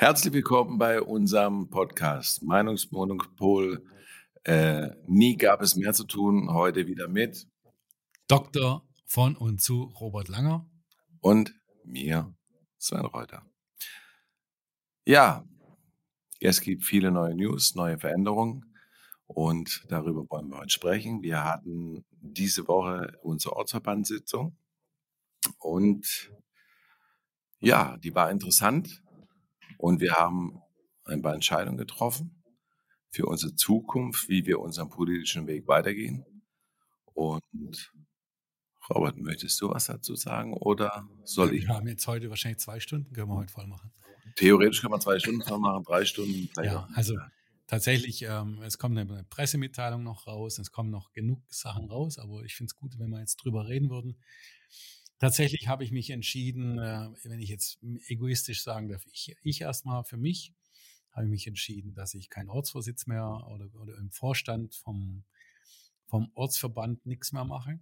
Herzlich willkommen bei unserem Podcast Meinungsmonopol. Äh, nie gab es mehr zu tun. Heute wieder mit Dr. von und zu Robert Langer und mir, Sven Reuter. Ja, es gibt viele neue News, neue Veränderungen und darüber wollen wir heute sprechen. Wir hatten diese Woche unsere Ortsverbandssitzung und ja, die war interessant. Und wir haben ein paar Entscheidungen getroffen für unsere Zukunft, wie wir unseren politischen Weg weitergehen. Und Robert, möchtest du was dazu sagen oder soll ich? Wir haben jetzt heute wahrscheinlich zwei Stunden, können wir heute voll machen. Theoretisch können wir zwei Stunden voll machen, drei Stunden. Ja, also tatsächlich, ähm, es kommt eine Pressemitteilung noch raus, es kommen noch genug Sachen raus, aber ich finde es gut, wenn wir jetzt drüber reden würden. Tatsächlich habe ich mich entschieden, äh, wenn ich jetzt egoistisch sagen darf, ich, ich erstmal für mich habe ich mich entschieden, dass ich keinen Ortsvorsitz mehr oder, oder im Vorstand vom, vom Ortsverband nichts mehr mache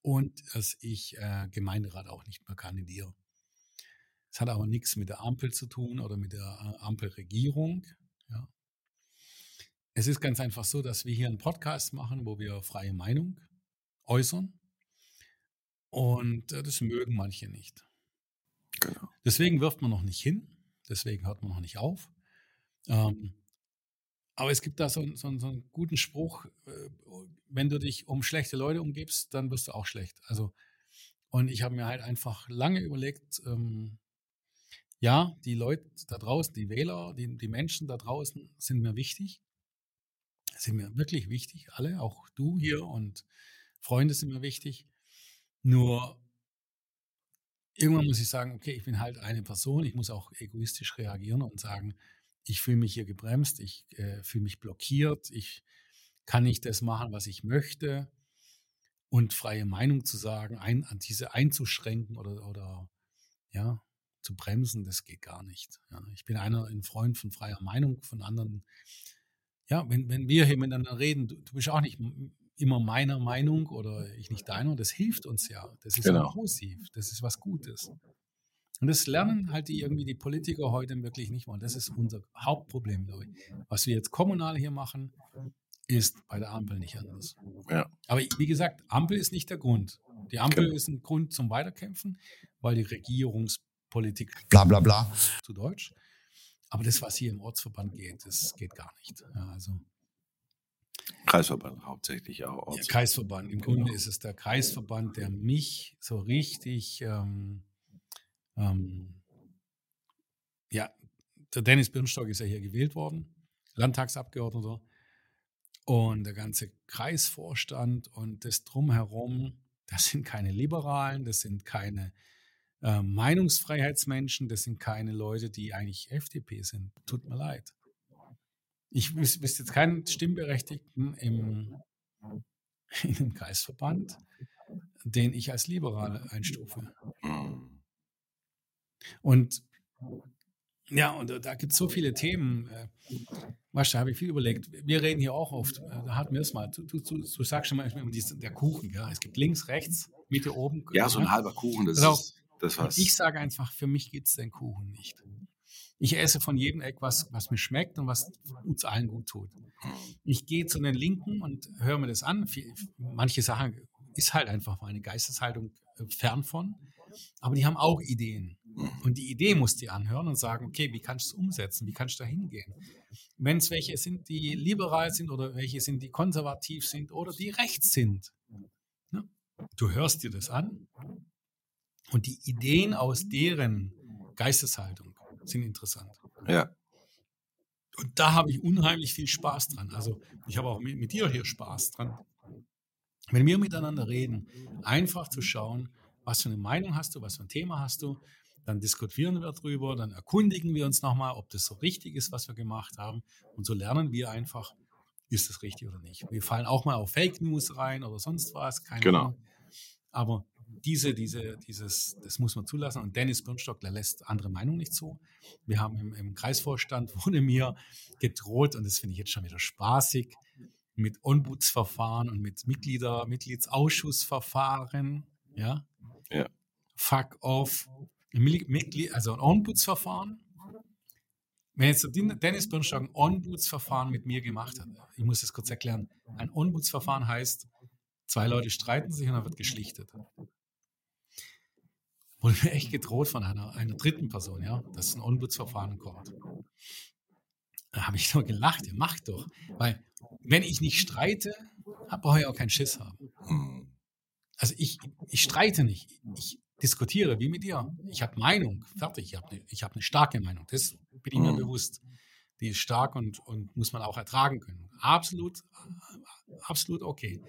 und dass ich äh, Gemeinderat auch nicht mehr kandidiere. Es hat aber nichts mit der Ampel zu tun oder mit der äh, Ampelregierung. Ja. Es ist ganz einfach so, dass wir hier einen Podcast machen, wo wir freie Meinung äußern. Und äh, das mögen manche nicht. Genau. Deswegen wirft man noch nicht hin, deswegen hört man noch nicht auf. Ähm, aber es gibt da so, so, so einen guten Spruch, äh, wenn du dich um schlechte Leute umgibst, dann wirst du auch schlecht. Also, und ich habe mir halt einfach lange überlegt, ähm, ja, die Leute da draußen, die Wähler, die, die Menschen da draußen sind mir wichtig. Sind mir wirklich wichtig, alle, auch du hier und Freunde sind mir wichtig. Nur irgendwann muss ich sagen, okay, ich bin halt eine Person, ich muss auch egoistisch reagieren und sagen, ich fühle mich hier gebremst, ich äh, fühle mich blockiert, ich kann nicht das machen, was ich möchte. Und freie Meinung zu sagen, ein, an diese einzuschränken oder, oder ja, zu bremsen, das geht gar nicht. Ja, ich bin einer ein Freund von freier Meinung, von anderen. Ja, wenn, wenn wir hier miteinander reden, du, du bist auch nicht immer meiner Meinung oder ich nicht deiner, das hilft uns ja. Das ist genau. positiv, das ist was Gutes. Und das lernen halt die irgendwie die Politiker heute wirklich nicht mal. Das ist unser Hauptproblem, glaube ich. Was wir jetzt kommunal hier machen, ist bei der Ampel nicht anders. Ja. Aber wie gesagt, Ampel ist nicht der Grund. Die Ampel genau. ist ein Grund zum Weiterkämpfen, weil die Regierungspolitik bla bla bla zu Deutsch. Aber das, was hier im Ortsverband geht, das geht gar nicht. Ja, also Kreisverband hauptsächlich auch. Ja, Kreisverband. Im Grunde genau. ist es der Kreisverband, der mich so richtig, ähm, ähm, ja, der Dennis Birnstock ist ja hier gewählt worden, Landtagsabgeordneter. Und der ganze Kreisvorstand und das Drumherum, das sind keine Liberalen, das sind keine äh, Meinungsfreiheitsmenschen, das sind keine Leute, die eigentlich FDP sind. Tut mir leid. Ich wüsste jetzt keinen Stimmberechtigten im, in dem Kreisverband, den ich als liberal einstufe. Und ja, und da gibt es so viele Themen. Äh, weißt du, da habe ich viel überlegt. Wir reden hier auch oft, äh, da hatten wir es mal. Du, du, du, sagst schon mal der Kuchen. Ja? Es gibt links, rechts, Mitte, oben. Ja, so ein halber Kuchen. Das genau. ist das was. Ich sage einfach, für mich gibt es den Kuchen nicht. Ich esse von jedem Eck was, was mir schmeckt und was uns allen gut tut. Ich gehe zu den Linken und höre mir das an. Manche Sachen ist halt einfach meine Geisteshaltung äh, fern von. Aber die haben auch Ideen. Und die Idee muss die anhören und sagen, okay, wie kannst du es umsetzen? Wie kannst du da hingehen? Wenn es welche sind, die liberal sind oder welche sind, die konservativ sind oder die rechts sind. Ne? Du hörst dir das an und die Ideen aus deren Geisteshaltung sind interessant. Ja. Und da habe ich unheimlich viel Spaß dran. Also ich habe auch mit, mit dir hier Spaß dran. Wenn wir miteinander reden, einfach zu schauen, was für eine Meinung hast du, was für ein Thema hast du, dann diskutieren wir darüber, dann erkundigen wir uns nochmal, ob das so richtig ist, was wir gemacht haben. Und so lernen wir einfach, ist das richtig oder nicht. Wir fallen auch mal auf Fake News rein oder sonst was, keine genau. Ahnung. Aber diese, diese, dieses, das muss man zulassen. Und Dennis Birnstock, der lässt andere Meinungen nicht zu. Wir haben im, im Kreisvorstand, wurde mir gedroht, und das finde ich jetzt schon wieder spaßig, mit Ombudsverfahren und mit Mitglieder, Mitgliedsausschussverfahren, ja. Ja. Fuck off. Mitglied, also ein Ombudsverfahren. wenn jetzt Dennis Birnstock ein Ombudsverfahren mit mir gemacht hat, ich muss das kurz erklären. Ein Ombudsverfahren heißt, zwei Leute streiten sich und dann wird geschlichtet. Wurde mir echt gedroht von einer, einer dritten Person, ja, dass ein Ombudsverfahren kommt. Da habe ich nur gelacht, ihr macht doch. Weil, wenn ich nicht streite, brauche ich auch keinen Schiss haben. Hm. Also ich, ich streite nicht. Ich diskutiere wie mit dir. Ich habe Meinung, fertig. Ich habe eine hab ne starke Meinung. Das bin ich mir mhm. bewusst. Die ist stark und, und muss man auch ertragen können. Absolut, absolut okay.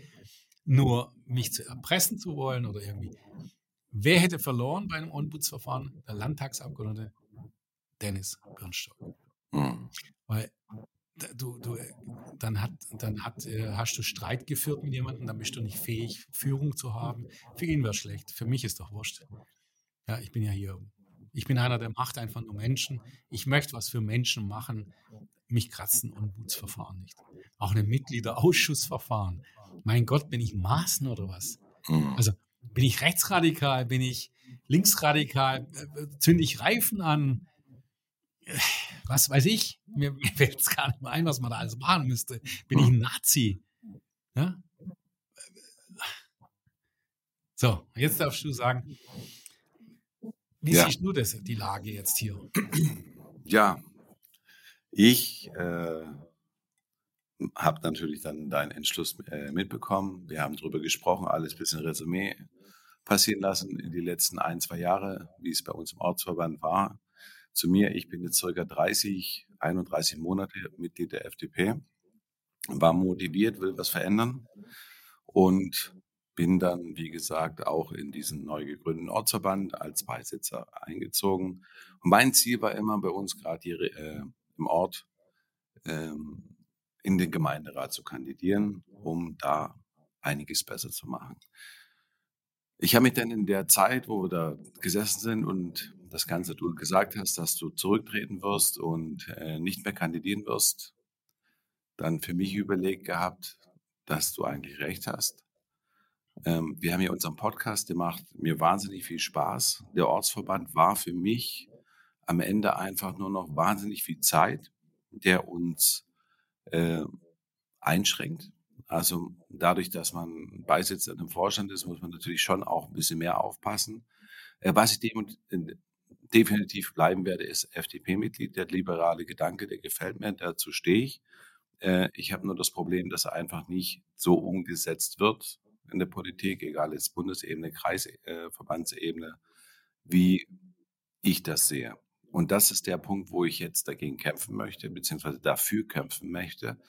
Nur mich zu erpressen zu wollen oder irgendwie. Wer hätte verloren bei einem Ombudsverfahren? Der Landtagsabgeordnete Dennis Birnstock. Mhm. Weil du, du, dann, hat, dann hat, äh, hast du Streit geführt mit jemandem, dann bist du nicht fähig, Führung zu haben. Für ihn wäre schlecht. Für mich ist doch wurscht. Ja, ich bin ja hier. Ich bin einer, der macht einfach nur Menschen. Ich möchte was für Menschen machen. Mich kratzen Ombudsverfahren nicht. Auch ein Mitgliederausschussverfahren. Mein Gott, bin ich Maßen oder was? Mhm. Also bin ich rechtsradikal? Bin ich linksradikal? Äh, zünde ich Reifen an? was weiß ich, mir, mir fällt es gar nicht mehr ein, was man da alles machen müsste. Bin ich ein Nazi? Ja? So, jetzt darfst du sagen, wie ja. siehst du das, die Lage jetzt hier? Ja, ich äh, habe natürlich dann deinen Entschluss äh, mitbekommen. Wir haben darüber gesprochen, alles ein bisschen Resümee passieren lassen in die letzten ein, zwei Jahre, wie es bei uns im Ortsverband war zu mir. Ich bin jetzt circa 30, 31 Monate Mitglied der FDP, war motiviert, will was verändern und bin dann, wie gesagt, auch in diesen neu gegründeten Ortsverband als Beisitzer eingezogen. Und mein Ziel war immer bei uns gerade hier äh, im Ort ähm, in den Gemeinderat zu kandidieren, um da einiges besser zu machen. Ich habe mich dann in der Zeit, wo wir da gesessen sind und das Ganze du gesagt hast, dass du zurücktreten wirst und äh, nicht mehr kandidieren wirst, dann für mich überlegt gehabt, dass du eigentlich recht hast. Ähm, wir haben hier unseren Podcast gemacht, mir wahnsinnig viel Spaß. Der Ortsverband war für mich am Ende einfach nur noch wahnsinnig viel Zeit, der uns äh, einschränkt. Also dadurch, dass man Beisitzer im Vorstand ist, muss man natürlich schon auch ein bisschen mehr aufpassen. Äh, was ich dem, definitiv bleiben werde, ist FDP-Mitglied. Der liberale Gedanke, der gefällt mir, dazu stehe ich. Äh, ich habe nur das Problem, dass er einfach nicht so umgesetzt wird in der Politik, egal jetzt Bundesebene, Kreisverbandsebene, äh, wie ich das sehe. Und das ist der Punkt, wo ich jetzt dagegen kämpfen möchte, beziehungsweise dafür kämpfen möchte,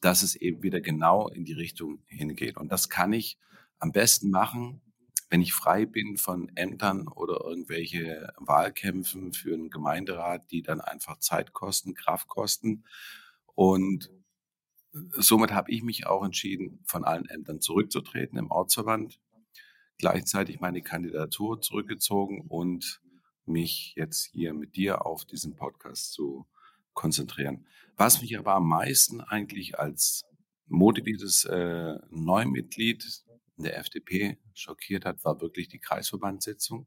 dass es eben wieder genau in die Richtung hingeht. Und das kann ich am besten machen, wenn ich frei bin von Ämtern oder irgendwelche Wahlkämpfen für einen Gemeinderat, die dann einfach Zeit kosten, Kraft kosten. Und somit habe ich mich auch entschieden, von allen Ämtern zurückzutreten im Ortsverband, gleichzeitig meine Kandidatur zurückgezogen und mich jetzt hier mit dir auf diesen Podcast zu konzentrieren. Was mich aber am meisten eigentlich als motiviertes äh, Neumitglied der FDP schockiert hat, war wirklich die Kreisverbandssitzung.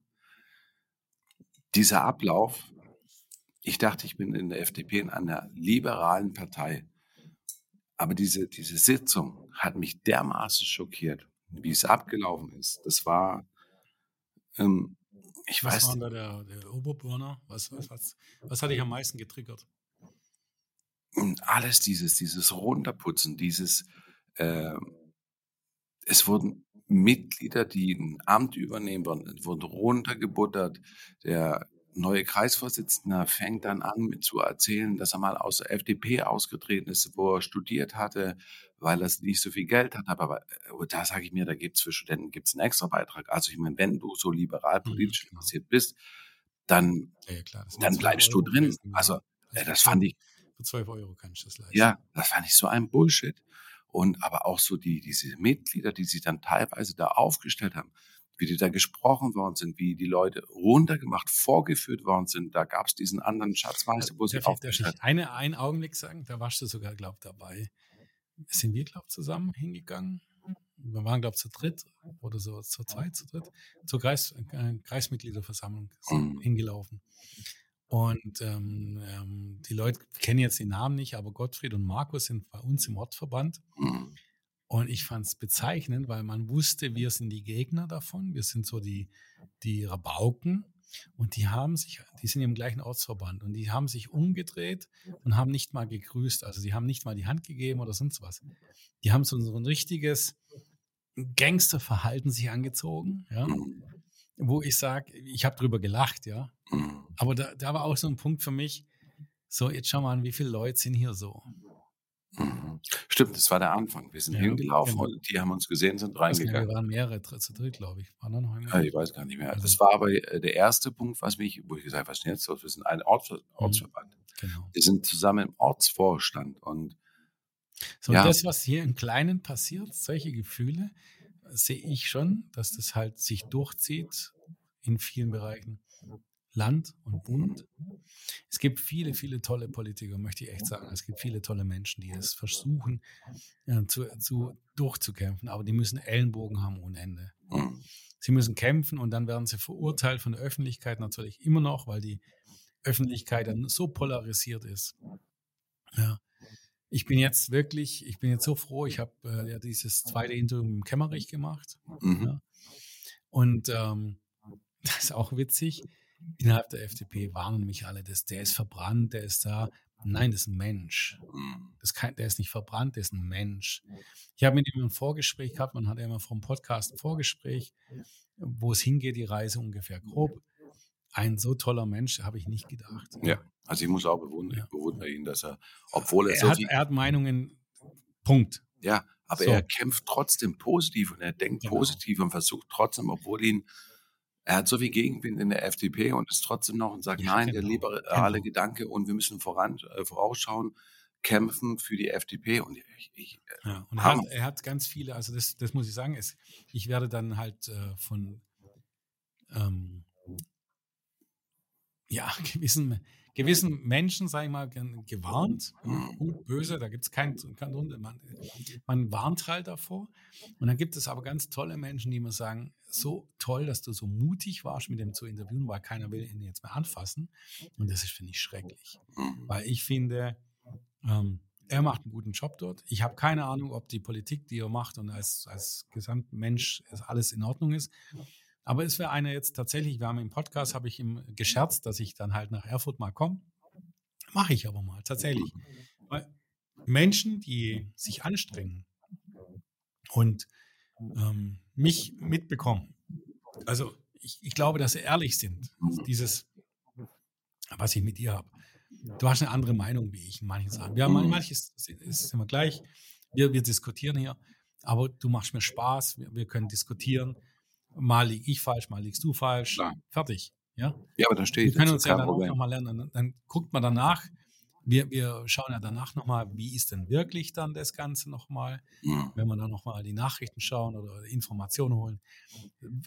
Dieser Ablauf, ich dachte, ich bin in der FDP in einer liberalen Partei. Aber diese, diese Sitzung hat mich dermaßen schockiert, wie es abgelaufen ist. Das war, ähm, ich was weiß. Was war da der, der Oberburner? Was, was, was, was hat dich am meisten getriggert? Alles dieses, dieses Runterputzen, dieses, äh, es wurden Mitglieder, die ein Amt übernehmen wollen, wurden runtergebuttert. Der neue Kreisvorsitzende fängt dann an mit zu erzählen, dass er mal aus der FDP ausgetreten ist, wo er studiert hatte, weil er nicht so viel Geld hat. Aber äh, da sage ich mir, da gibt es für Studenten gibt's einen extra Beitrag. Also ich meine, wenn du so liberal mhm, politisch mhm, interessiert bist, dann, ja, klar, dann bleibst du drin. Also äh, das fand ich. Für 12 Euro kann ich das leisten. Ja, das fand ich so ein Bullshit und aber auch so die, diese Mitglieder, die sich dann teilweise da aufgestellt haben, wie die da gesprochen worden sind, wie die Leute runtergemacht, vorgeführt worden sind. Da gab es diesen anderen Schatzmeister, wo sie aufgestellt haben. Eine, einen Augenblick sagen, da warst du sogar, glaube ich, dabei. Sind wir, glaube ich, zusammen hingegangen? Wir waren, glaube ich, zu dritt oder so, zu zweit, zu dritt, zur Kreis, äh, Kreismitgliederversammlung mhm. hingelaufen. Und ähm, ähm, die Leute kennen jetzt die Namen nicht, aber Gottfried und Markus sind bei uns im Ortsverband. Mhm. Und ich fand es bezeichnend, weil man wusste, wir sind die Gegner davon, wir sind so die, die Rabauken. Und die haben sich, die sind im gleichen Ortsverband und die haben sich umgedreht und haben nicht mal gegrüßt. Also die haben nicht mal die Hand gegeben oder sonst was. Die haben so, ein richtiges Gangsterverhalten sich angezogen, ja. Wo ich sage, ich habe drüber gelacht, ja. Aber da, da war auch so ein Punkt für mich, so, jetzt schau mal an, wie viele Leute sind hier so. Mhm. Stimmt, das war der Anfang. Wir sind Ja, hingelaufen genau. und die haben uns gesehen, sind reingegangen. wir waren mehrere, zu dritt, glaube ich. War da noch? Ja, ich weiß gar nicht mehr. Also- Das war aber äh, der erste Punkt, was mich, wo ich gesagt habe, was ist denn jetzt los? Wir sind ein Orts Mhm. Ortsverband. Genau. Wir sind zusammen im Ortsvorstand und So, Ja. und das, was hier im Kleinen passiert, solche Gefühle, sehe ich schon, dass das halt sich durchzieht in vielen Bereichen. Land und Bund. Es gibt viele, viele tolle Politiker, möchte ich echt sagen. Es gibt viele tolle Menschen, die es versuchen, äh, zu, zu, durchzukämpfen, aber die müssen Ellenbogen haben ohne Ende. mhm. Sie müssen kämpfen und dann werden sie verurteilt von der Öffentlichkeit natürlich immer noch, weil die Öffentlichkeit dann so polarisiert ist. Ja. Ich bin jetzt wirklich, ich bin jetzt so froh, ich habe äh, ja dieses zweite Interview mit dem Kämmerich gemacht Mhm. Ja. und ähm, das ist auch witzig. Innerhalb der FDP warnen mich alle, dass der ist verbrannt, der ist da. Nein, das ist ein Mensch. Mhm. Das kann, der ist nicht verbrannt, der ist ein Mensch. Ich habe mit ihm ein Vorgespräch gehabt, man hat ja immer vom Podcast ein Vorgespräch, wo es hingeht, die Reise ungefähr grob. Ein so toller Mensch habe ich nicht gedacht. Ja, also ich muss auch bewundern, Ja. bewundere ihn, dass er, obwohl er Er so hat, er hat Meinungen, Punkt. ja, aber So. er kämpft trotzdem positiv und er denkt Genau. positiv und versucht trotzdem, obwohl ihn, er hat so viel Gegenwind in der FDP und ist trotzdem noch und sagt, Ja, nein, der genau, liberale genau. Gedanke und wir müssen voran, äh, vorausschauen, kämpfen für die FDP und ich, ich äh, Ja, und er hat, er hat ganz viele, also das, das muss ich sagen, es, ich werde dann halt äh, von ähm, ja, gewissen, gewissen Menschen, sage ich mal, ge- gewarnt. Mhm. Gut, böse, da gibt es keinen kein Grund. Man, man warnt halt davor. Und dann gibt es aber ganz tolle Menschen, die mir sagen, so toll, dass du so mutig warst, mit dem zu interviewen, weil keiner will ihn jetzt mehr anfassen. Und das ist, finde ich, schrecklich. Mhm. Weil ich finde, ähm, er macht einen guten Job dort. Ich habe keine Ahnung, ob die Politik, die er macht und als, als Gesamtmensch es alles in Ordnung ist. Aber es wäre einer jetzt tatsächlich, wir haben im Podcast, habe ich ihm gescherzt, dass ich dann halt nach Erfurt mal komme. Mache ich aber mal, tatsächlich. Weil Menschen, die sich anstrengen und ähm, mich mitbekommen, also ich, ich glaube, dass sie ehrlich sind. Dieses, was ich mit dir habe. Du hast eine andere Meinung wie ich in manchen Sachen. Mhm. manches ist immer gleich. Wir, wir diskutieren hier, aber du machst mir Spaß. Wir, wir können diskutieren. Mal lieg ich falsch, mal liegst du falsch. Klar. Fertig. Ja? Ja, aber da stehe Wir ich können uns ja dann auch Problem. nochmal lernen. Dann, dann guckt man danach. Wir, wir schauen ja danach nochmal, wie ist denn wirklich dann das Ganze nochmal, Mhm. wenn wir dann nochmal die Nachrichten schauen oder Informationen holen.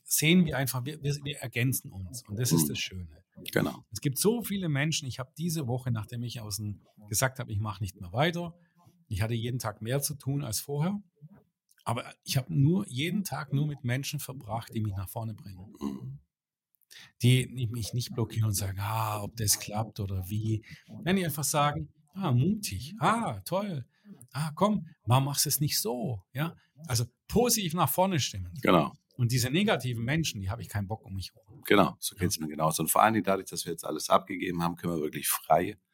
Sehen wir einfach, wir, wir, wir ergänzen uns. Und das ist Mhm. das Schöne. Genau. Es gibt so viele Menschen. Ich habe diese Woche, nachdem ich aus dem, gesagt habe, ich mache nicht mehr weiter, ich hatte jeden Tag mehr zu tun als vorher. Aber ich habe nur jeden Tag nur mit Menschen verbracht, die mich nach vorne bringen. Die mich nicht blockieren und sagen, ah, ob das klappt oder wie. Wenn die einfach sagen, ah, mutig, ah, toll, ah, komm, warum machst du es nicht so? Ja, also positiv nach vorne stimmen. Genau. Und diese negativen Menschen, die habe ich keinen Bock um mich herum. Genau, so geht es mir genauso. Und vor allen Dingen dadurch, dass wir jetzt alles abgegeben haben, können wir wirklich frei Ja.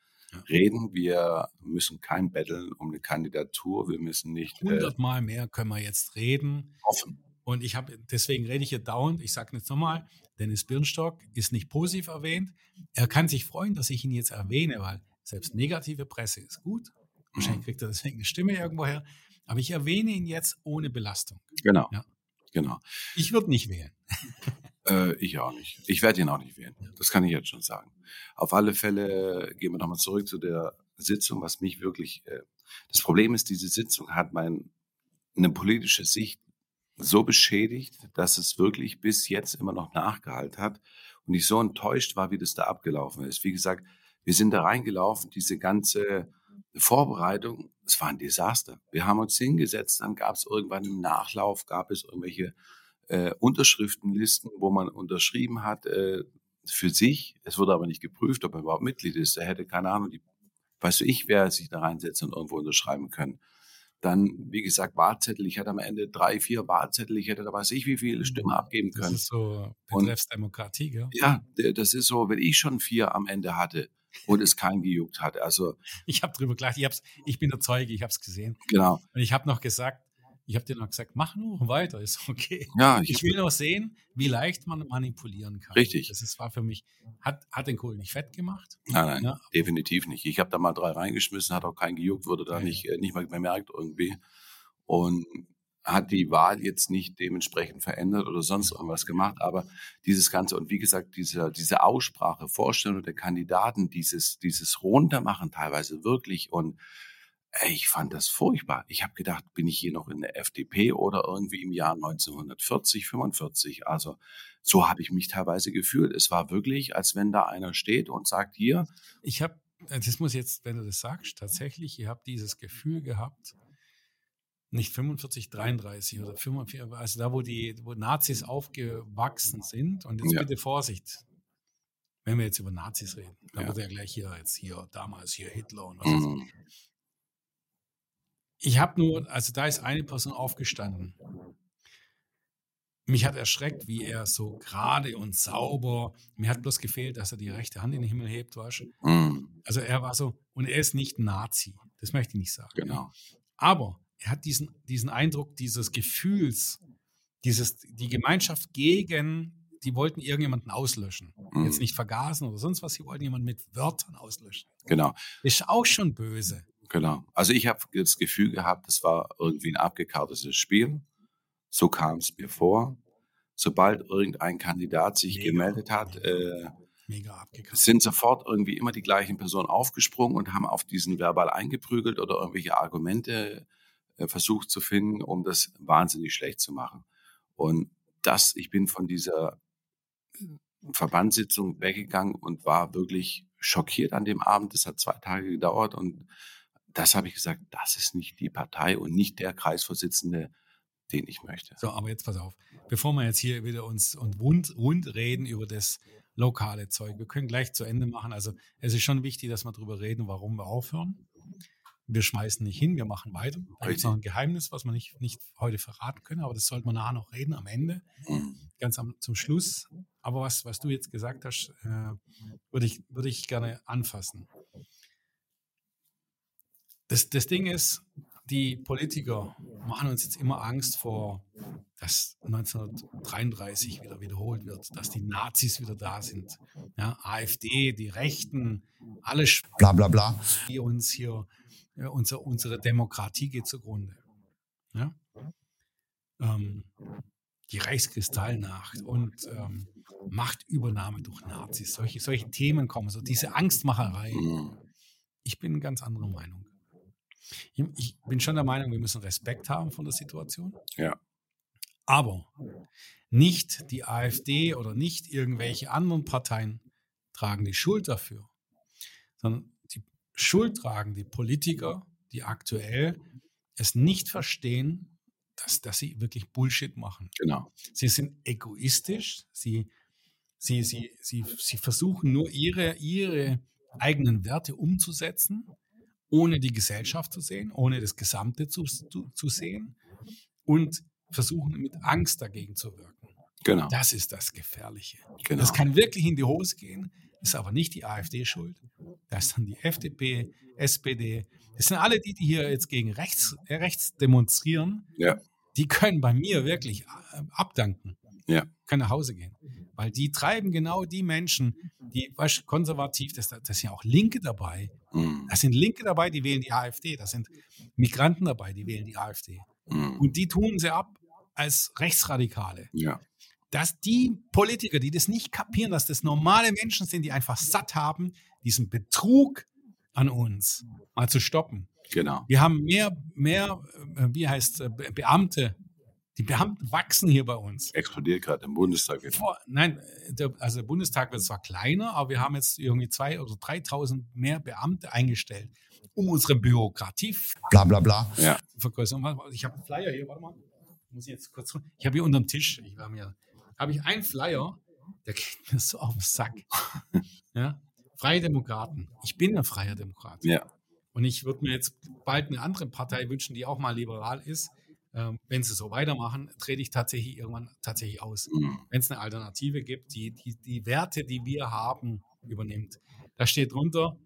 Reden. Wir müssen kein Betteln um eine Kandidatur. Wir müssen nicht äh, Hundertmal mehr können wir jetzt reden. offen. Und ich habe, deswegen rede ich hier dauernd, ich sage jetzt nochmal, Dennis Birnstock ist nicht positiv erwähnt. Er kann sich freuen, dass ich ihn jetzt erwähne, weil selbst negative Presse ist gut. Wahrscheinlich kriegt er deswegen eine Stimme irgendwoher. Aber ich erwähne ihn jetzt ohne Belastung. Genau. Ja. Genau. Ich würde nicht wählen. Äh, ich auch nicht. Ich werde ihn auch nicht wählen. Das kann ich jetzt schon sagen. Auf alle Fälle gehen wir nochmal zurück zu der Sitzung, was mich wirklich. Äh, das Problem ist, diese Sitzung hat mein, eine politische Sicht so beschädigt, dass es wirklich bis jetzt immer noch nachgehalten hat und ich so enttäuscht war, wie das da abgelaufen ist. Wie gesagt, wir sind da reingelaufen, diese ganze Vorbereitung, es war ein Desaster. Wir haben uns hingesetzt, dann gab es irgendwann im Nachlauf, gab es irgendwelche äh, Unterschriftenlisten, wo man unterschrieben hat, äh, für sich. Es wurde aber nicht geprüft, ob er überhaupt Mitglied ist. Er hätte keine Ahnung, die, weißt du, ich wer sich da reinsetzen und irgendwo unterschreiben können. Dann, wie gesagt, Wahlzettel. Ich hatte am Ende drei, vier Wahlzettel. Ich hätte da weiß ich wie viele Stimmen mhm. abgeben können. Das ist so Betreffsdemokratie, gell? Ja, das ist so, wenn ich schon vier am Ende hatte und es keinen gejuckt hat. Also ich habe drüber gelacht. Ich, hab's, ich bin der Zeuge. Ich habe es gesehen. Genau. Und ich habe noch gesagt, ich habe dir noch gesagt, mach nur weiter, ist okay. Ja, ich, ich will noch sehen, wie leicht man manipulieren kann. Richtig. Das ist, war für mich, hat, hat den Kohl nicht fett gemacht. Nein, nein, ja. definitiv nicht. Ich habe da mal drei reingeschmissen, hat auch keinen gejuckt, wurde da ja. nicht, äh, nicht mal bemerkt irgendwie. Und hat die Wahl jetzt nicht dementsprechend verändert oder sonst irgendwas gemacht, aber dieses Ganze und wie gesagt, diese, diese Aussprache, Vorstellung der Kandidaten, dieses, dieses Runtermachen teilweise wirklich und ich fand das furchtbar. Ich habe gedacht, bin ich hier noch in der FDP oder irgendwie im Jahr 1940, 45. Also so habe ich mich teilweise gefühlt. Es war wirklich, als wenn da einer steht und sagt, hier. Ich habe, äh, das muss jetzt, wenn du das sagst, tatsächlich, ich habe dieses Gefühl gehabt, nicht 45, 33 oder 45, also da, wo die wo Nazis aufgewachsen sind. Und jetzt ja. bitte Vorsicht, wenn wir jetzt über Nazis reden. Da ja. wird ja gleich hier jetzt hier, damals hier Hitler und was mhm. Ich habe nur, also da ist eine Person aufgestanden. Mich hat erschreckt, wie er so gerade und sauber, mir hat bloß gefehlt, dass er die rechte Hand in den Himmel hebt, weißt mm. Also er war so, und er ist nicht Nazi, das möchte ich nicht sagen. Genau. Aber er hat diesen, diesen Eindruck dieses Gefühls, dieses, die Gemeinschaft gegen, die wollten irgendjemanden auslöschen. Mm. Jetzt nicht vergasen oder sonst was, sie wollten jemanden mit Wörtern auslöschen. Genau. Ist auch schon böse. Genau. Also ich habe das Gefühl gehabt, das war irgendwie ein abgekartetes Spiel. So kam es mir vor. Sobald irgendein Kandidat sich Mega. gemeldet hat, äh, sind sofort irgendwie immer die gleichen Personen aufgesprungen und haben auf diesen Verbal eingeprügelt oder irgendwelche Argumente äh, versucht zu finden, um das wahnsinnig schlecht zu machen. Und das, ich bin von dieser Verbandssitzung weggegangen und war wirklich schockiert an dem Abend. Das hat zwei Tage gedauert und das habe ich gesagt, das ist nicht die Partei und nicht der Kreisvorsitzende, den ich möchte. So, aber jetzt pass auf, bevor wir jetzt hier wieder uns und rund, rund reden über das lokale Zeug, wir können gleich zu Ende machen. Also es ist schon wichtig, dass wir darüber reden, warum wir aufhören. Wir schmeißen nicht hin, wir machen weiter. Da gibt es noch ein Geheimnis, was wir nicht, nicht heute verraten können, aber das sollte man nachher noch reden am Ende, mhm. ganz am, zum Schluss. Aber was, was du jetzt gesagt hast, äh, würde ich, würde ich gerne anfassen. Das, das Ding ist, die Politiker machen uns jetzt immer Angst vor, dass 1933 wieder wiederholt wird, dass die Nazis wieder da sind. Ja, AfD, die Rechten, alle bla bla bla, die uns hier, ja, unser, unsere Demokratie geht zugrunde. Ja? Ähm, die Reichskristallnacht und ähm, Machtübernahme durch Nazis, solche, solche Themen kommen, so diese Angstmacherei. Mhm. Ich bin ganz anderer Meinung. Ich bin schon der Meinung, wir müssen Respekt haben von der Situation. Ja. Aber nicht die AfD oder nicht irgendwelche anderen Parteien tragen die Schuld dafür, sondern die Schuld tragen die Politiker, die aktuell es nicht verstehen, dass, dass sie wirklich Bullshit machen. Genau. Sie sind egoistisch, sie, sie, sie, sie, sie versuchen nur ihre, ihre eigenen Werte umzusetzen ohne die Gesellschaft zu sehen, ohne das Gesamte zu, zu, zu sehen und versuchen mit Angst dagegen zu wirken. Genau. Das ist das Gefährliche. Genau. Das kann wirklich in die Hose gehen, ist aber nicht die AfD schuld. Das ist dann die FDP, SPD. Das sind alle die, die hier jetzt gegen rechts, äh, rechts demonstrieren. Ja. Die können bei mir wirklich äh, abdanken. Ja. Können nach Hause gehen. Weil die treiben genau die Menschen, die weißt, konservativ, das, das sind ja auch Linke dabei. Mhm. Da sind Linke dabei, die wählen die AfD. Da sind Migranten dabei, die wählen die AfD. Mhm. Und die tun sie ab als Rechtsradikale. Ja. Dass die Politiker, die das nicht kapieren, dass das normale Menschen sind, die einfach satt haben, diesen Betrug an uns mal zu stoppen. Genau. Wir haben mehr, mehr, äh, wie heißt äh, Beamte die Beamten wachsen hier bei uns. Explodiert gerade im Bundestag. Vor, nein, der, also der Bundestag wird zwar kleiner, aber wir haben jetzt irgendwie zwei oder 3.000 mehr Beamte eingestellt, um unsere Bürokratie bla bla bla ja. zu vergrößern. Ich habe einen Flyer hier, warte mal. Muss ich jetzt kurz. Ich habe hier unter dem Tisch, ich war mir, habe ich einen Flyer der geht mir so auf den Sack. ja? Freie Demokraten. Ich bin ein freier Demokrat. Ja. Und ich würde mir jetzt bald eine andere Partei wünschen, die auch mal liberal ist. Ähm, wenn sie so weitermachen, trete ich tatsächlich irgendwann tatsächlich aus. Mhm. Wenn es eine Alternative gibt, die, die die Werte, die wir haben, übernimmt. Da steht drunter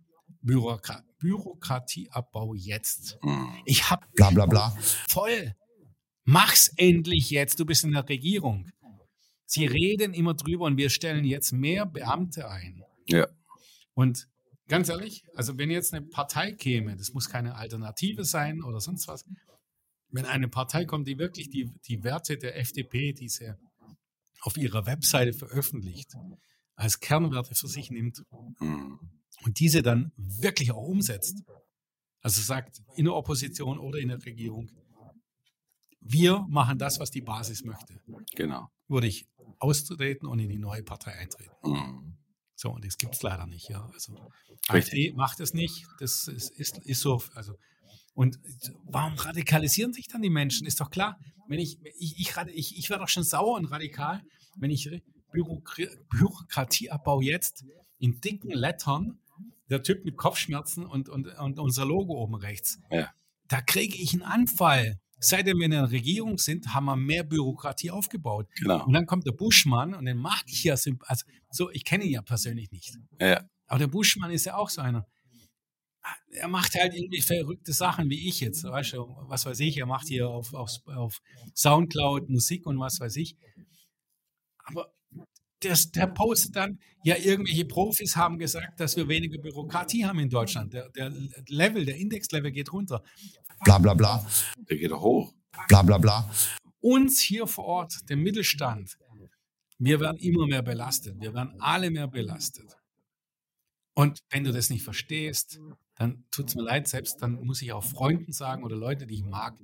Bürokra Bürokratieabbau jetzt. Mhm. Ich habe Bla bla bla. voll. Mach's endlich jetzt. Du bist in der Regierung. Sie reden immer drüber und wir stellen jetzt mehr Beamte ein. Ja. Und ganz ehrlich, also wenn jetzt eine Partei käme, das muss keine Alternative sein oder sonst was, wenn eine Partei kommt, die wirklich die, die Werte der FDP, die sie auf ihrer Webseite veröffentlicht, als Kernwerte für sich nimmt Mhm. und diese dann wirklich auch umsetzt, also sagt in der Opposition oder in der Regierung, wir machen das, was die Basis möchte, Genau. würde ich austreten und in die neue Partei eintreten. Mhm. So, und das gibt es leider nicht, ja. Also Richtig. AfD macht es nicht. Das ist, ist, ist so. Also, und warum radikalisieren sich dann die Menschen? Ist doch klar, wenn ich, ich, ich, ich, ich werde doch schon sauer und radikal, wenn ich Bürokra Bürokratieabbau jetzt in dicken Lettern, der Typ mit Kopfschmerzen und, und, und unser Logo oben rechts, Ja. da kriege ich einen Anfall. Seitdem wir in der Regierung sind, haben wir mehr Bürokratie aufgebaut. Genau. Und dann kommt der Buschmann und den mag ich ja, also so, ich kenne ihn ja persönlich nicht. Ja. Aber der Buschmann ist ja auch so einer. Er macht halt irgendwie verrückte Sachen wie ich jetzt. Weißt du, was weiß ich, er macht hier auf, auf, auf Soundcloud Musik und was weiß ich. Aber der, der postet dann, ja, irgendwelche Profis haben gesagt, dass wir weniger Bürokratie haben in Deutschland. Der, der Level, der Indexlevel geht runter. Bla bla bla. Der geht doch hoch. Bla bla bla. uns hier vor Ort, dem Mittelstand, wir werden immer mehr belastet. Wir werden alle mehr belastet. Und wenn du das nicht verstehst, dann tut es mir leid, selbst dann muss ich auch Freunden sagen oder Leute, die ich mag,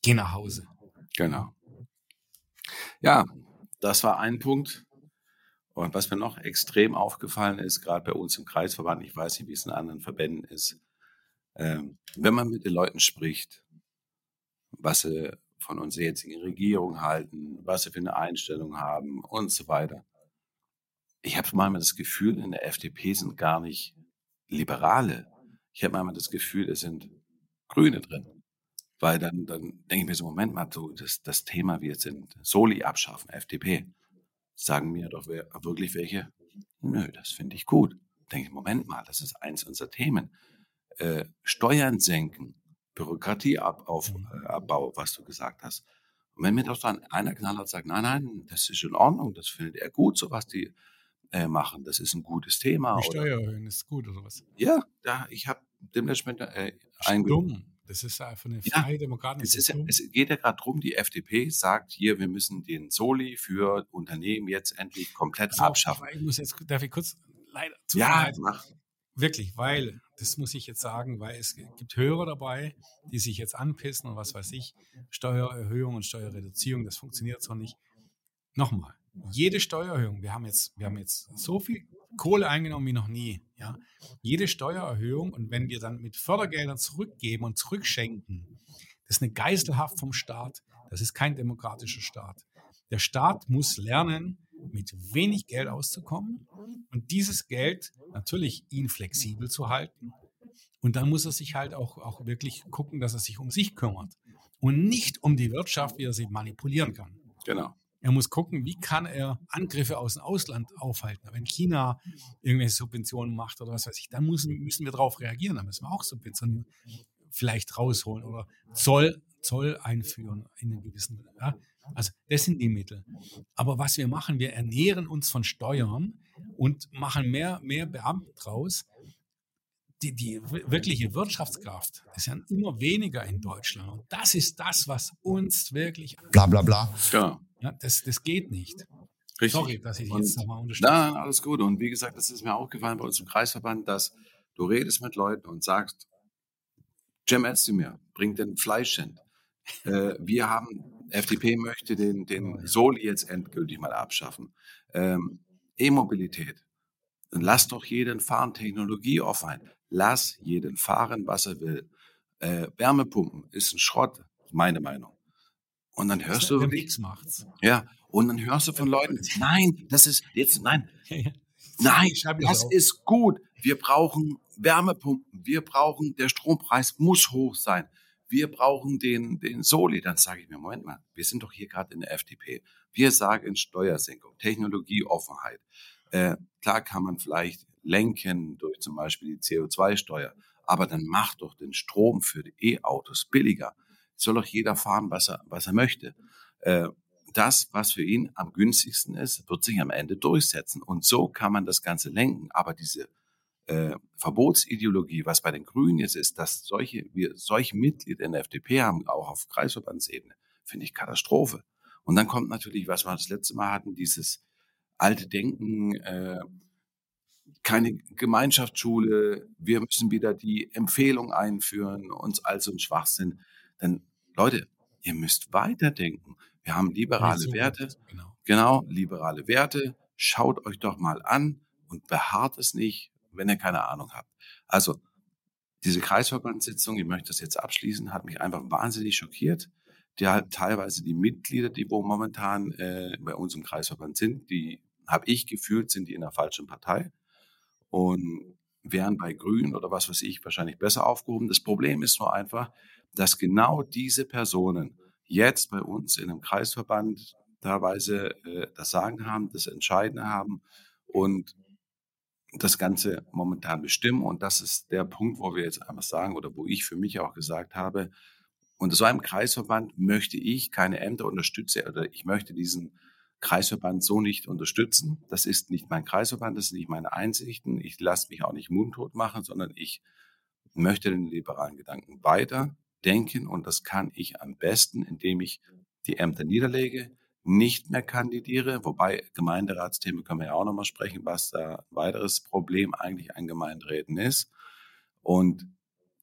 geh nach Hause. Genau. Ja, das war ein Punkt. Und was mir noch extrem aufgefallen ist, gerade bei uns im Kreisverband, ich weiß nicht, wie es in anderen Verbänden ist, ähm, wenn man mit den Leuten spricht, was sie von unserer jetzigen Regierung halten, was sie für eine Einstellung haben und so weiter. Ich habe manchmal das Gefühl, in der FDP sind gar nicht Liberale. Ich habe manchmal das Gefühl, es sind Grüne drin. Weil dann, dann denke ich mir so, Moment mal, so das, das Thema, wir sind Soli abschaffen, FDP. Sagen mir doch wer, wirklich welche, nö, das finde ich gut. Denke ich, Moment mal, das ist eins unserer Themen. Äh, Steuern senken, Bürokratieabbau, was du gesagt hast. Und wenn mir doch dann einer knallhart sagt, nein, nein, das ist in Ordnung, das findet er gut, so was die äh, machen, das ist ein gutes Thema. Die Steuer erhöhen ist gut oder was? ja, da, ich habe dem Management äh, dumm. Das ist einfach eine Ja, freie Demokraten. es, ist, ja- dumm. es geht ja gerade drum, die FDP sagt hier, wir müssen den Soli für Unternehmen jetzt endlich komplett So, abschaffen. Ich muss jetzt, darf ich kurz, leider, mir Ja, mach. Wirklich, weil, das muss ich jetzt sagen, weil es gibt Hörer dabei, die sich jetzt anpissen und was weiß ich, Steuererhöhung und Steuerreduzierung, das funktioniert so nicht. Nochmal, jede Steuererhöhung, wir haben jetzt, wir haben jetzt so viel Kohle eingenommen wie noch nie, ja. Jede Steuererhöhung und wenn wir dann mit Fördergeldern zurückgeben und zurückschenken, das ist eine Geiselhaft vom Staat. Das ist kein demokratischer Staat. Der Staat muss lernen, mit wenig Geld auszukommen und dieses Geld natürlich ihn flexibel zu halten. Und dann muss er sich halt auch, auch wirklich gucken, dass er sich um sich kümmert und nicht um die Wirtschaft, wie er sie manipulieren kann. Genau. Er muss gucken, wie kann er Angriffe aus dem Ausland aufhalten. Wenn China irgendwelche Subventionen macht oder was weiß ich, dann müssen, müssen wir darauf reagieren. Dann müssen wir auch Subventionen vielleicht rausholen oder Zoll, Zoll einführen in einem gewissen. Ja? Also das sind die Mittel. Aber was wir machen, wir ernähren uns von Steuern und machen mehr, mehr Beamten draus. Die, die wir- wirkliche Wirtschaftskraft ist ja immer weniger in Deutschland. Und das ist das, was uns wirklich, Bla bla bla. Genau. Ja, das, das geht nicht. Richtig. Sorry, dass ich Und- jetzt nochmal unterstütze. Na, alles gut. Und wie gesagt, das ist mir aufgefallen bei uns im Kreisverband, dass du redest mit Leuten und sagst, Cem Özdemir bringt den Fleisch hin. Äh, wir haben, FDP möchte den, den Soli jetzt endgültig mal abschaffen. Ähm, E-Mobilität. Dann lass doch jeden fahren, Technologie offen. Lass jeden fahren, was er will. Äh, Wärmepumpen ist ein Schrott, meine Meinung. Und dann hörst du Mix macht's. ja, Und dann hörst du von Leuten, nein, das ist jetzt, nein, nein, das ist gut. Wir brauchen Wärmepumpen. Wir brauchen, der Strompreis muss hoch sein. Wir brauchen den, den Soli. Dann sage ich mir, Moment mal, wir sind doch hier gerade in der FDP. Wir sagen Steuersenkung, Technologieoffenheit. Äh, klar kann man vielleicht lenken durch zum Beispiel die CO2-Steuer, aber dann macht doch den Strom für die E-Autos billiger. Soll doch jeder fahren, was er, was er möchte. Äh, das, was für ihn am günstigsten ist, wird sich am Ende durchsetzen. Und so kann man das Ganze lenken. Aber diese äh, Verbotsideologie, was bei den Grünen jetzt ist, dass solche, wir solche Mitglieder in der FDP haben, auch auf Kreisverbandsebene, finde ich Katastrophe. Und dann kommt natürlich, was wir das letzte Mal hatten, dieses alte Denken, äh, keine Gemeinschaftsschule, wir müssen wieder die Empfehlung einführen, uns all so ein Schwachsinn. Denn Leute, ihr müsst weiterdenken. Wir haben liberale Werte, Genau. Genau, liberale Werte. Schaut euch doch mal an und beharrt es nicht, wenn ihr keine Ahnung habt. Also, diese Kreisverbandssitzung, ich möchte das jetzt abschließen, hat mich einfach wahnsinnig schockiert. Die teilweise die Mitglieder, die wo momentan äh, bei uns im Kreisverband sind, die habe ich gefühlt, sind die in der falschen Partei und wären bei Grün oder was weiß ich wahrscheinlich besser aufgehoben. Das Problem ist nur einfach, dass genau diese Personen jetzt bei uns in einem Kreisverband teilweise äh, das Sagen haben, das Entscheiden haben und das Ganze momentan bestimmen. Und das ist der Punkt, wo wir jetzt einfach sagen oder wo ich für mich auch gesagt habe, unter so einem Kreisverband möchte ich keine Ämter unterstützen oder ich möchte diesen Kreisverband so nicht unterstützen. Das ist nicht mein Kreisverband, das sind nicht meine Einsichten. Ich lasse mich auch nicht mundtot machen, sondern ich möchte den liberalen Gedanken weiter denken und das kann ich am besten, indem ich die Ämter niederlege, nicht mehr kandidiere, wobei Gemeinderatsthemen können wir ja auch nochmal sprechen, was da ein weiteres Problem eigentlich an Gemeinderäten ist. Und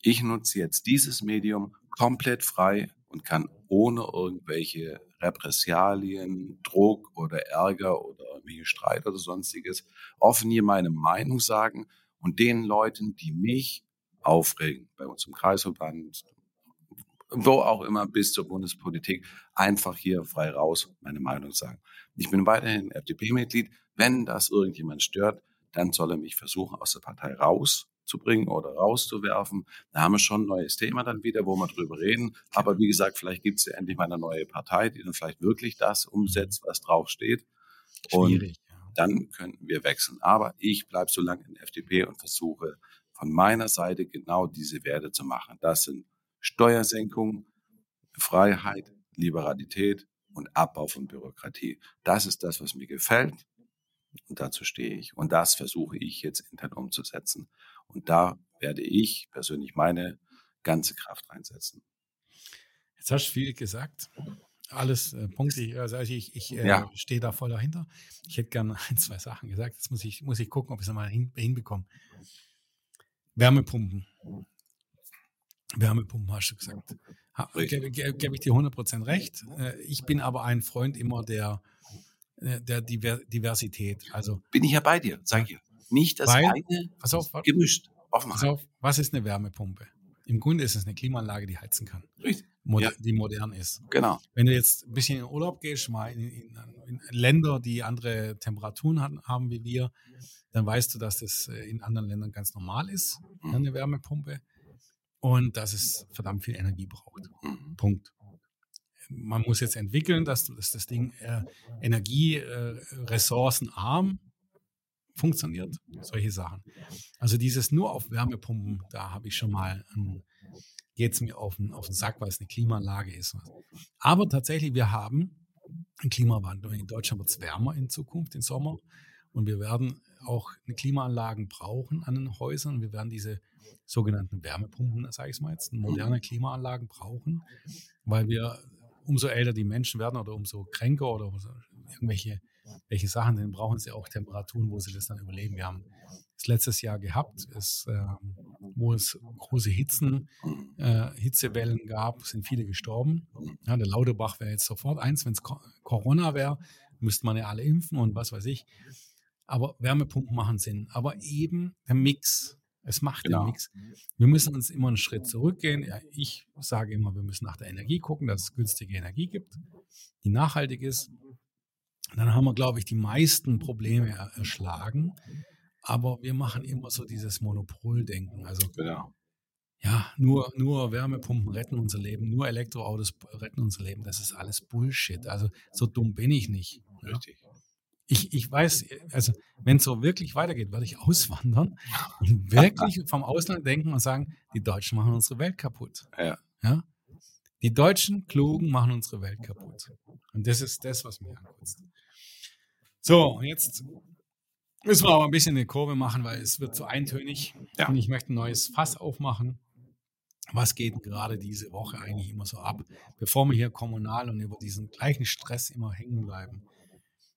ich nutze jetzt dieses Medium komplett frei und kann ohne irgendwelche Repressalien, Druck oder Ärger oder irgendwelche Streit oder sonstiges offen hier meine Meinung sagen und den Leuten, die mich aufregen, bei uns im Kreisverband, wo auch immer bis zur Bundespolitik, einfach hier frei raus meine Meinung sagen. Ich bin weiterhin FDP-Mitglied. Wenn das irgendjemand stört, dann soll er mich versuchen, aus der Partei rauszubringen oder rauszuwerfen. Da haben wir schon ein neues Thema dann wieder, wo wir drüber reden. Aber wie gesagt, vielleicht gibt es ja endlich mal eine neue Partei, die dann vielleicht wirklich das umsetzt, was draufsteht. Und Schwierig. Ja. dann könnten wir wechseln. Aber ich bleibe so lange in der FDP und versuche von meiner Seite genau diese Werte zu machen. Das sind Steuersenkung, Freiheit, Liberalität und Abbau von Bürokratie. Das ist das, was mir gefällt. Und dazu stehe ich. Und das versuche ich jetzt intern umzusetzen. Und da werde ich persönlich meine ganze Kraft reinsetzen. Jetzt hast du viel gesagt. Alles äh, Punkte. Also ich, ich äh, Ja. stehe da voll dahinter. Ich hätte gerne ein, zwei Sachen gesagt. Jetzt muss ich, muss ich gucken, ob ich es mal hin, hinbekomme. Wärmepumpen. Wärmepumpen hast du gesagt. Gebe gebe- ich dir 100% recht. Äh, Ich bin aber ein Freund immer der, äh, der Diver Diversität. Also, Bin ich ja bei dir, sag ich. Nicht das Weil- eine pass auf, gemischt. pass auf, was ist eine Wärmepumpe? Im Grunde ist es eine Klimaanlage, die heizen kann, Richtig. moder Ja. die modern ist. Genau. Wenn du jetzt ein bisschen in Urlaub gehst, mal in, in, in Länder, die andere Temperaturen haben, haben wie wir, dann weißt du, dass das äh, in anderen Ländern ganz normal ist, Mhm. eine Wärmepumpe, und dass es verdammt viel Energie braucht. Mhm. Punkt. Man muss jetzt entwickeln, dass, dass das Ding äh, energieressourcenarm funktioniert, solche Sachen. Also dieses nur auf Wärmepumpen, da habe ich schon mal, geht es mir auf den, auf den Sack, weil es eine Klimaanlage ist. Aber tatsächlich, wir haben einen Klimawandel. In Deutschland wird es wärmer in Zukunft, im Sommer. Und wir werden auch Klimaanlagen brauchen an den Häusern. Wir werden diese sogenannten Wärmepumpen, sage ich mal jetzt, moderne Klimaanlagen brauchen, weil wir umso älter die Menschen werden oder umso kränker oder umso irgendwelche welche Sachen, dann brauchen sie auch Temperaturen, wo sie das dann überleben. Wir haben es letztes Jahr gehabt, es, äh, wo es große Hitzen, Mhm. äh, Hitzewellen gab, sind viele gestorben. Ja, der Lauterbach wäre jetzt sofort eins, wenn es Corona wäre, müsste man ja alle impfen und was weiß ich. Aber Wärmepumpen machen Sinn. Aber eben der Mix. Es macht Genau. den Mix. Wir müssen uns immer einen Schritt zurückgehen. Ja, ich sage immer, wir müssen nach der Energie gucken, dass es günstige Energie gibt, die nachhaltig ist. dann haben wir, glaube ich, die meisten Probleme er erschlagen. Aber wir machen immer so dieses Monopoldenken. Also Genau. ja, nur, nur Wärmepumpen retten unser Leben, nur Elektroautos retten unser Leben. Das ist alles Bullshit. Also so dumm bin ich nicht. Ja. Ich, ich weiß, also wenn es so wirklich weitergeht, werde ich auswandern und wirklich vom Ausland denken und sagen, die Deutschen machen unsere Welt kaputt. Ja. Ja? Die Deutschen Klugen machen unsere Welt kaputt. Und das ist das, was mir ankotzt. So, jetzt müssen wir aber ein bisschen eine Kurve machen, weil es wird zu eintönig. Ja. Und ich möchte ein neues Fass aufmachen. Was geht gerade diese Woche eigentlich immer so ab, bevor wir hier kommunal und über diesen gleichen Stress immer hängen bleiben?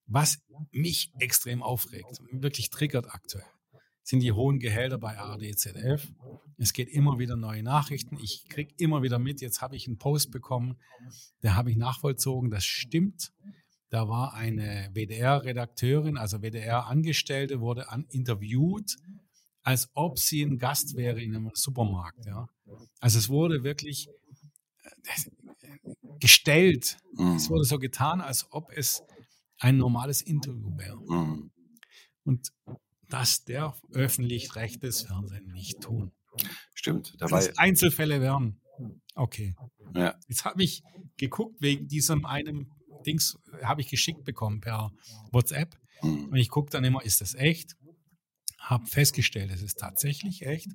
Was mich extrem aufregt, wirklich triggert aktuell, sind die hohen Gehälter bei ARD, ZDF. Es geht immer wieder neue Nachrichten. Ich kriege immer wieder mit. Jetzt habe ich einen Post bekommen, der habe ich nachvollzogen. Das stimmt. Da war eine WDR-Redakteurin, also WDR-Angestellte, wurde an, interviewt, als ob sie ein Gast wäre in einem Supermarkt. Ja. Also es wurde wirklich äh, gestellt. Mhm. Es wurde so getan, als ob es ein normales Interview wäre. Mhm. Und das darf öffentlich-rechtes Fernsehen nicht tun. Stimmt. Wenn Dabei, es Einzelfälle wären. Okay. ja, Jetzt habe ich geguckt, wegen diesem einem Dings habe ich geschickt bekommen per WhatsApp. mhm. Und ich gucke dann immer, ist das echt? Habe festgestellt, es ist tatsächlich echt.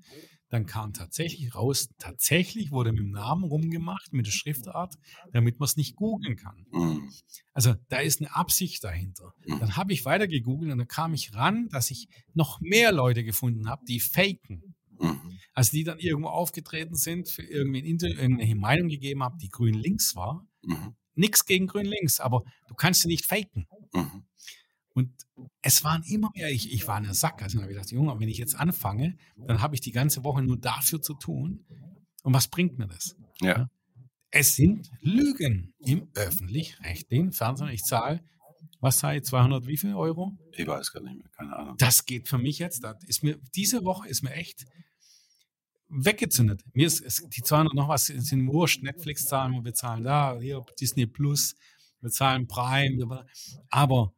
Dann kam tatsächlich raus, tatsächlich wurde mit dem Namen rumgemacht, mit der Schriftart, damit man es nicht googeln kann. Mhm. Also da ist eine Absicht dahinter. Mhm. Dann habe ich weiter gegoogelt und dann kam ich ran, dass ich noch mehr Leute gefunden habe, die faken. Mhm. Also die dann irgendwo aufgetreten sind, für irgendwie irgendwelche Meinung gegeben haben, die grün links war. Nichts gegen grün links, aber du kannst sie nicht faken. Und es waren immer mehr, ich, ich war in der Sackgasse und habe gedacht, Junge, wenn ich jetzt anfange, dann habe ich die ganze Woche nur dafür zu tun. Und was bringt mir das? Ja. Es sind Lügen im öffentlich-rechtlichen Fernsehen. Ich zahle, was zahle ich, 200 wie viel Euro? Ich weiß gar nicht mehr, keine Ahnung. Das geht für mich jetzt, das ist mir, diese Woche ist mir echt weggezündet. Mir ist, es, die 200 noch was sind wurscht, Netflix zahlen wir, wir zahlen da, hier Disney Plus, wir zahlen Prime, aber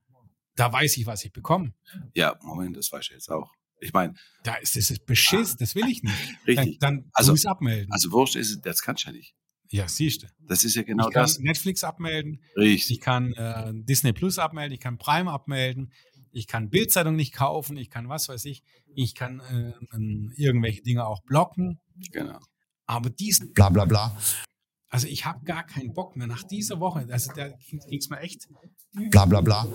da weiß ich, was ich bekomme. Ja, Moment, das weiß ich jetzt auch. Ich meine, Da ist das ist Beschiss, das will ich nicht. richtig. Dann, dann Also- muss ich abmelden. Also Wurscht ist es, das kannst du ja nicht. ja, siehst du. Das ist ja genau ich kann das. Netflix abmelden, Richtig. ich kann äh, Disney Plus abmelden, ich kann Prime abmelden, ich kann Bildzeitung nicht kaufen, ich kann was weiß ich, ich kann äh, ähm, irgendwelche Dinge auch blocken. Genau. Aber diesen, bla bla bla, also ich habe gar keinen Bock mehr nach dieser Woche. Also da ging es mir echt. bla bla bla,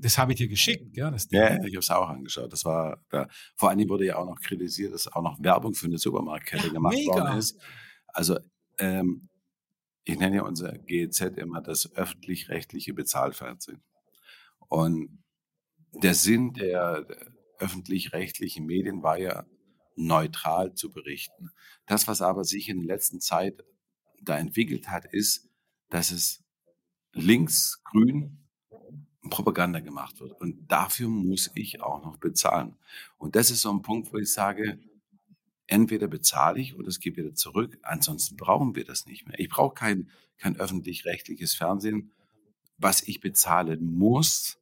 Das habe ich dir geschickt, gell? Das Ja, ich habe es auch angeschaut. Das war, da, vor Dingen wurde ja auch noch kritisiert, dass auch noch Werbung für eine Supermarktkette Ja, gemacht mega. worden ist. Also, ähm, ich nenne ja unser GEZ immer das öffentlich-rechtliche Bezahlfernsehen. Und der Sinn der öffentlich-rechtlichen Medien war ja, neutral zu berichten. Das, was aber sich in der letzten Zeit da entwickelt hat, ist, dass es links-grün Propaganda gemacht wird. Und dafür muss ich auch noch bezahlen. Und das ist so ein Punkt, wo ich sage, entweder bezahle ich oder es geht wieder zurück. Ansonsten brauchen wir das nicht mehr. Ich brauche kein, kein öffentlich-rechtliches Fernsehen, was ich bezahlen muss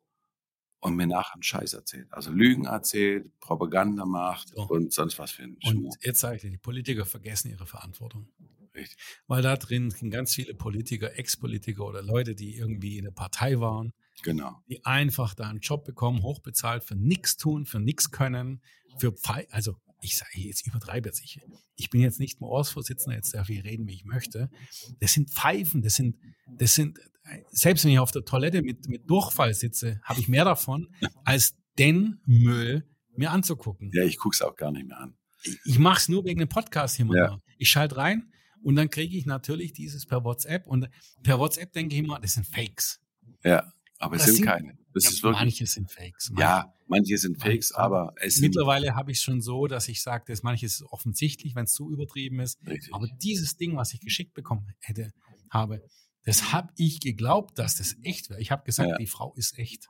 und mir nachher einen Scheiß erzählt. Also Lügen erzählt, Propaganda macht So. und sonst was für ein Und Schmuck. jetzt sage ich dir, die Politiker vergessen ihre Verantwortung. Richtig. Weil da drin sind ganz viele Politiker, Ex-Politiker oder Leute, die irgendwie in der Partei waren, Genau. die einfach da einen Job bekommen, hochbezahlt, für nichts tun, für nichts können, für Pfei also ich sage jetzt übertreibe jetzt ich. Ich bin jetzt nicht mehr Ortsvorsitzender, jetzt darf ich reden, wie ich möchte. Das sind Pfeifen, das sind, das sind, selbst wenn ich auf der Toilette mit, mit Durchfall sitze, habe ich mehr davon, als den Müll mir anzugucken. Ja, ich gucke es auch gar nicht mehr an. Ich- Ich mache es nur wegen dem Podcast hier mal. Ja. Ich schalte rein und dann kriege ich natürlich dieses per WhatsApp und per WhatsApp denke ich immer, das sind Fakes. Ja, aber es sind sind- keine. Das Ja, ist wirklich. manche sind Fakes. manche- Ja, manche sind Fakes, aber es sind Mittlerweile habe ich es schon so, dass ich sage, dass manches ist offensichtlich, wenn es zu übertrieben ist. richtig. Aber dieses Ding, was ich geschickt bekommen hätte, habe, das habe ich geglaubt, dass das echt wäre. Ich habe gesagt, Ja. die Frau ist echt.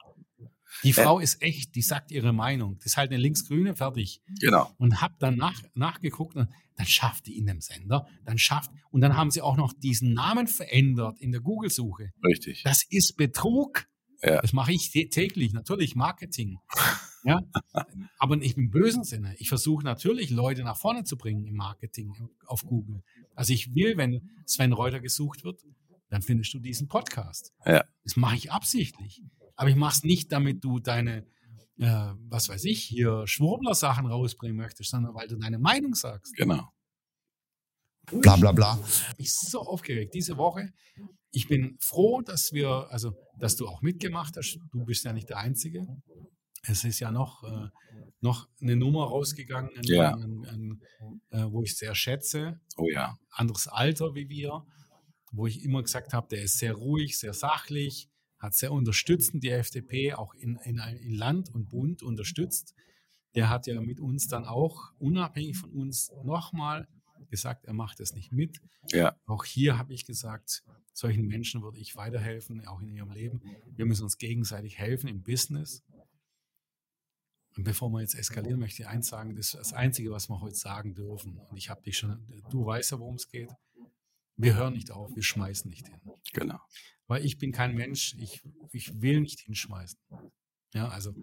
Die Frau ist echt, die sagt ihre Meinung. Das ist halt eine linksgrüne, fertig. Genau. Und habe dann nach, nachgeguckt und dann schafft die in dem Sender, dann schafft, und dann haben sie auch noch diesen Namen verändert in der Google-Suche. Richtig. Das ist Betrug. Ja. Das mache ich tä- täglich, natürlich Marketing. Ja, aber nicht im bösen Sinne. Ich versuche natürlich, Leute nach vorne zu bringen im Marketing auf Google. Also ich will, wenn Sven Reuter gesucht wird, dann findest du diesen Podcast. Ja. Das mache ich absichtlich. Aber ich mache es nicht, damit du deine, äh, was weiß ich, hier Schwurbler-Sachen rausbringen möchtest, sondern weil du deine Meinung sagst. Genau. bla bla bla. Ich bin so aufgeregt diese Woche. Ich bin froh, dass wir, also, dass du auch mitgemacht hast. Du bist ja nicht der Einzige. Es ist ja noch, äh, noch eine Nummer rausgegangen, an, Ja. an, an, äh, wo ich sehr schätze. Oh ja. Anderes Alter wie wir, wo ich immer gesagt habe, der ist sehr ruhig, sehr sachlich, hat sehr unterstützend die FDP auch in, in, in Land und Bund unterstützt. Der hat ja mit uns dann auch, unabhängig von uns, nochmal gesagt, er macht es nicht mit. Ja. Auch hier habe ich gesagt, solchen Menschen würde ich weiterhelfen, auch in ihrem Leben. Wir müssen uns gegenseitig helfen im Business. Und bevor wir jetzt eskalieren, möchte ich eins sagen, das ist das Einzige, was wir heute sagen dürfen. Und ich habe dich schon, du weißt ja, worum es geht. Wir hören nicht auf, wir schmeißen nicht hin. Genau. Weil ich bin kein Mensch, ich, ich will nicht hinschmeißen. Ja, also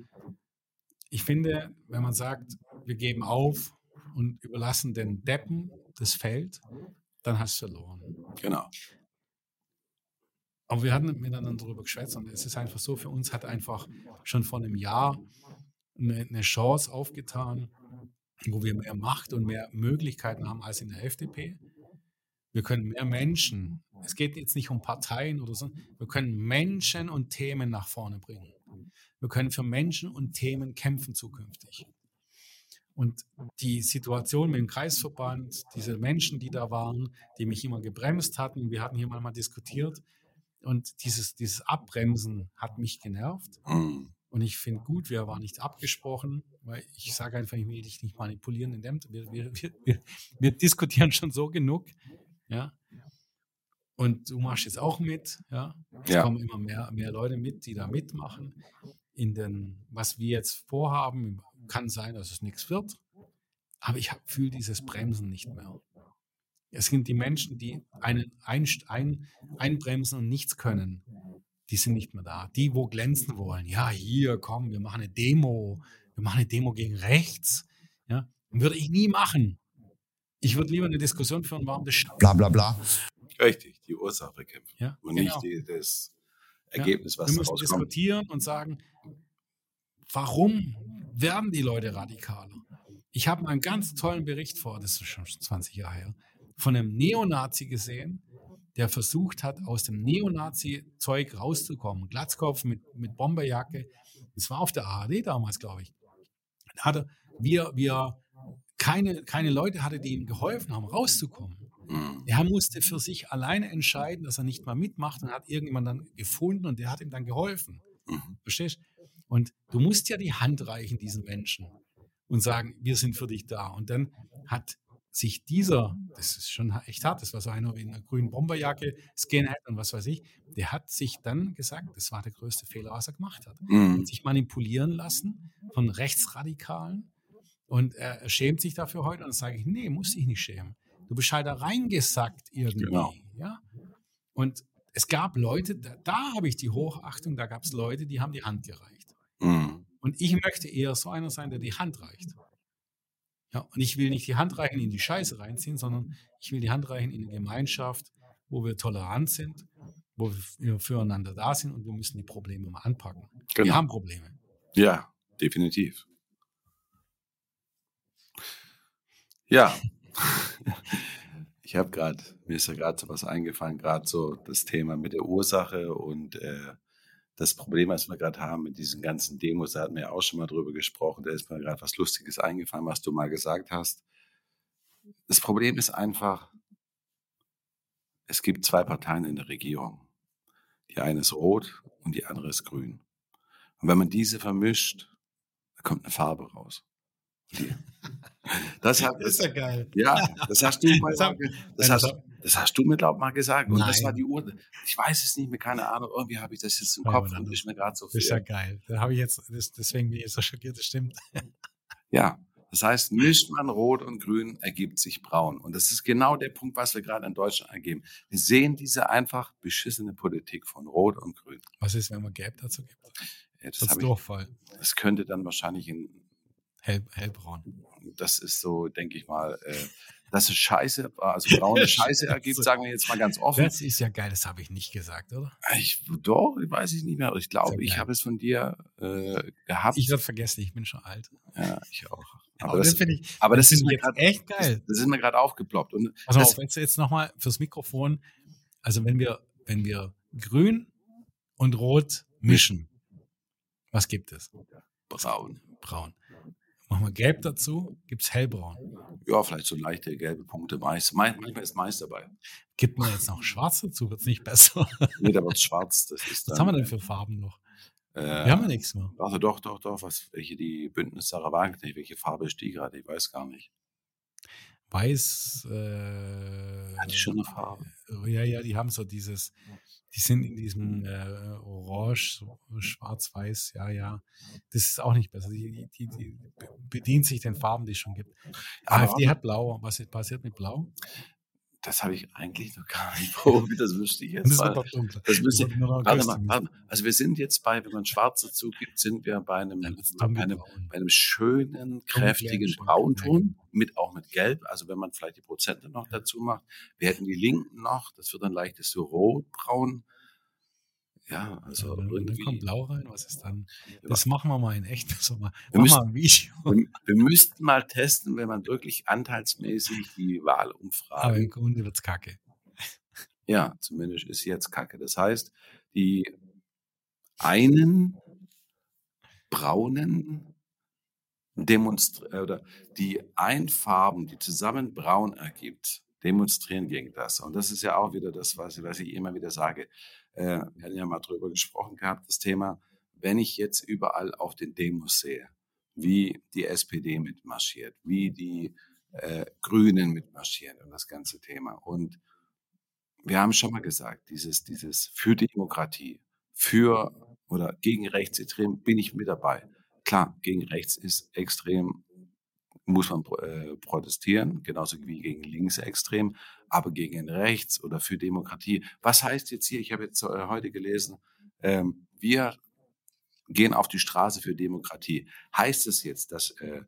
ich finde, wenn man sagt, wir geben auf und überlassen den Deppen das Feld, dann hast du verloren. Genau. Aber wir hatten miteinander darüber geschwätzt und es ist einfach so, für uns hat einfach schon vor einem Jahr eine, eine Chance aufgetan, wo wir mehr Macht und mehr Möglichkeiten haben als in der FDP. Wir können mehr Menschen, es geht jetzt nicht um Parteien oder so, wir können Menschen und Themen nach vorne bringen. Wir können für Menschen und Themen kämpfen zukünftig. Und die Situation mit dem Kreisverband, diese Menschen, die da waren, die mich immer gebremst hatten, wir hatten hier mal diskutiert, und dieses, dieses Abbremsen hat mich genervt. Mhm. Und ich finde gut, wir waren nicht abgesprochen, weil ich sage einfach, ich will dich nicht manipulieren in dem. Wir, wir, wir, wir diskutieren schon so genug. Ja. Und du machst jetzt auch mit, ja. Es Ja. kommen immer mehr, mehr Leute mit, die da mitmachen. In den, was wir jetzt vorhaben, kann sein, dass es nichts wird. Aber ich fühle dieses Bremsen nicht mehr. Es sind die Menschen, die einen ein, ein, einbremsen und nichts können. Die sind nicht mehr da. Die, wo glänzen wollen. Ja, hier, komm, wir machen eine Demo. Wir machen eine Demo gegen rechts. Ja, würde ich nie machen. Ich würde lieber eine Diskussion führen, warum das Sch- bla bla bla. Richtig, die Ursache bekämpfen. ja, Und genau. nicht die, das Ja, Ergebnis, was Wir müssen rauskommt. diskutieren und sagen, warum werden die Leute radikaler? Ich habe mal einen ganz tollen Bericht vor, das ist schon 20 Jahre her, von einem Neonazi gesehen, der versucht hat, aus dem Neonazi-Zeug rauszukommen. Glatzkopf mit, mit Bomberjacke. Das war auf der ARD damals, glaube ich. Da hatte wir, wir keine, keine Leute hatte, die ihm geholfen haben, rauszukommen. Mhm. Er musste für sich alleine entscheiden, dass er nicht mal mitmacht und hat irgendjemand dann gefunden und der hat ihm dann geholfen. Mhm. Verstehst? Und du musst ja die Hand reichen diesen Menschen und sagen, wir sind für dich da. Und dann hat sich dieser, das ist schon echt hart, das war so einer in einer grünen Bomberjacke, Skinhead und was weiß ich, der hat sich dann gesagt, das war der größte Fehler, was er gemacht hat. Mhm. Hat sich manipulieren lassen von Rechtsradikalen und er, schämt sich dafür heute und dann sage ich, nee, muss dich nicht schämen. Du bist halt da reingesackt irgendwie. Genau. Ja? Und es gab Leute, da, da habe ich die Hochachtung, da gab es Leute, die haben die Hand gereicht. Mhm. Und ich möchte eher so einer sein, der die Hand reicht. Ja, und ich will nicht die Hand reichen, in die Scheiße reinziehen, sondern ich will die Hand reichen in eine Gemeinschaft, wo wir tolerant sind, wo wir füreinander da sind und wir müssen die Probleme mal anpacken. Wir Genau. haben Probleme. Ja, definitiv. Ja. Ich habe gerade, mir ist ja gerade so was eingefallen, gerade so das Thema mit der Ursache und äh, das Problem, was wir gerade haben mit diesen ganzen Demos, da hatten wir ja auch schon mal drüber gesprochen, da ist mir gerade was Lustiges eingefallen, was du mal gesagt hast. Das Problem ist einfach, es gibt zwei Parteien in der Regierung. Die eine ist rot und die andere ist grün. Und wenn man diese vermischt, da kommt eine Farbe raus. Das, hat, das, ja geil. ja, das hast du mal, Das das hast, das hast du mir glaub mal gesagt. Und das Nein. war die Uhr. Ich weiß es nicht mehr, keine Ahnung. Irgendwie habe ich das jetzt im Kopf und ist mir gerade so Das ist ja viel. geil. Da habe ich jetzt, das, deswegen bin ich so schockiert, das stimmt. Ja, Das heißt, mischt man Rot und Grün, ergibt sich Braun. Und das ist genau der Punkt, was wir gerade in Deutschland angeben. Wir sehen diese einfach beschissene Politik von Rot und Grün. Was ist, wenn man Gelb dazu gibt? Ja, das, Das ist ich, Durchfall. das könnte dann wahrscheinlich in, Hell, hellbraun. das ist so, denke ich mal, äh, dass es Scheiße, also braune Scheiße ergibt, sagen wir jetzt mal ganz offen. Das ist ja geil, das habe ich nicht gesagt, oder? Ich, doch, weiß ich nicht mehr. Ich glaube, ich habe es von dir äh, gehabt. Ich werde vergessen, ich bin schon alt. ja, ich auch. Aber, Aber das, das, finde ich, aber das das ist mir gerade echt das, geil. das ist mir gerade aufgeploppt. Und das, auf, jetzt, jetzt nochmal fürs Mikrofon. Also wenn wir, wenn wir grün und rot mischen, was gibt es? braun. Braun. Machen wir gelb dazu, gibt's hellbraun. Ja, vielleicht so leichte gelbe Punkte. Mais- Manchmal ist Mais dabei. Gibt man jetzt noch schwarz dazu, wird's nicht besser. Nee, da wird schwarz. Das ist Was dann, haben wir denn für Farben noch? Äh, Wir haben ja nichts mehr. Also doch, doch, doch. Was, welche die Bündnis Sarah Wagenknecht, welche Farbe ist die gerade? Ich weiß gar nicht. Weiß, äh, Hat die schon eine Farbe? Ja, ja, die haben so dieses, die sind in diesem äh, Orange, so Schwarz-Weiß, ja, ja. Das ist auch nicht besser. Die, die, die bedient sich den Farben, die es schon gibt. Aber AfD hat Blau. Was ist passiert mit Blau? Das habe ich eigentlich noch gar nicht probiert. Das wüsste ich jetzt mal. Das müsste, warte mal, warte mal. Also wir sind jetzt bei, wenn man schwarz dazu gibt, sind wir bei einem, bei einem, bei einem schönen, kräftigen Braunton, mit auch mit Gelb. Also wenn man vielleicht die Prozente noch dazu macht. Wir hätten die Linken noch, das wird dann leichtes so rotbraun. Ja, also und dann, und dann irgendwie. kommt Blau rein. Was ist dann? Das machen wir mal in echt. So mal, Wir machen müssen- wir ein Video. wir, wir müssten mal testen, wenn man wirklich anteilsmäßig die Aber Wahlumfragen im Grunde wird's kacke. Ja, zumindest ist jetzt Kacke. Das heißt, die einen braunen Demonstr äh, oder die Einfarben, die zusammen braun ergibt, demonstrieren gegen das. Und das ist ja auch wieder das, was, was ich immer wieder sage. Äh, wir hatten ja mal drüber gesprochen gehabt, das Thema, wenn ich jetzt überall auf den Demos sehe, wie die SPD mitmarschiert, wie die äh, Grünen mitmarschieren und das ganze Thema. Und wir haben schon mal gesagt, dieses, dieses für Demokratie, für oder gegen rechtsextrem bin ich mit dabei. Klar, gegen rechts ist extrem, muss man äh, protestieren, genauso wie gegen linksextrem, aber gegen rechts oder für Demokratie. Was heißt jetzt hier, ich habe jetzt äh, heute gelesen, ähm, wir gehen auf die Straße für Demokratie. Heißt es jetzt, dass äh,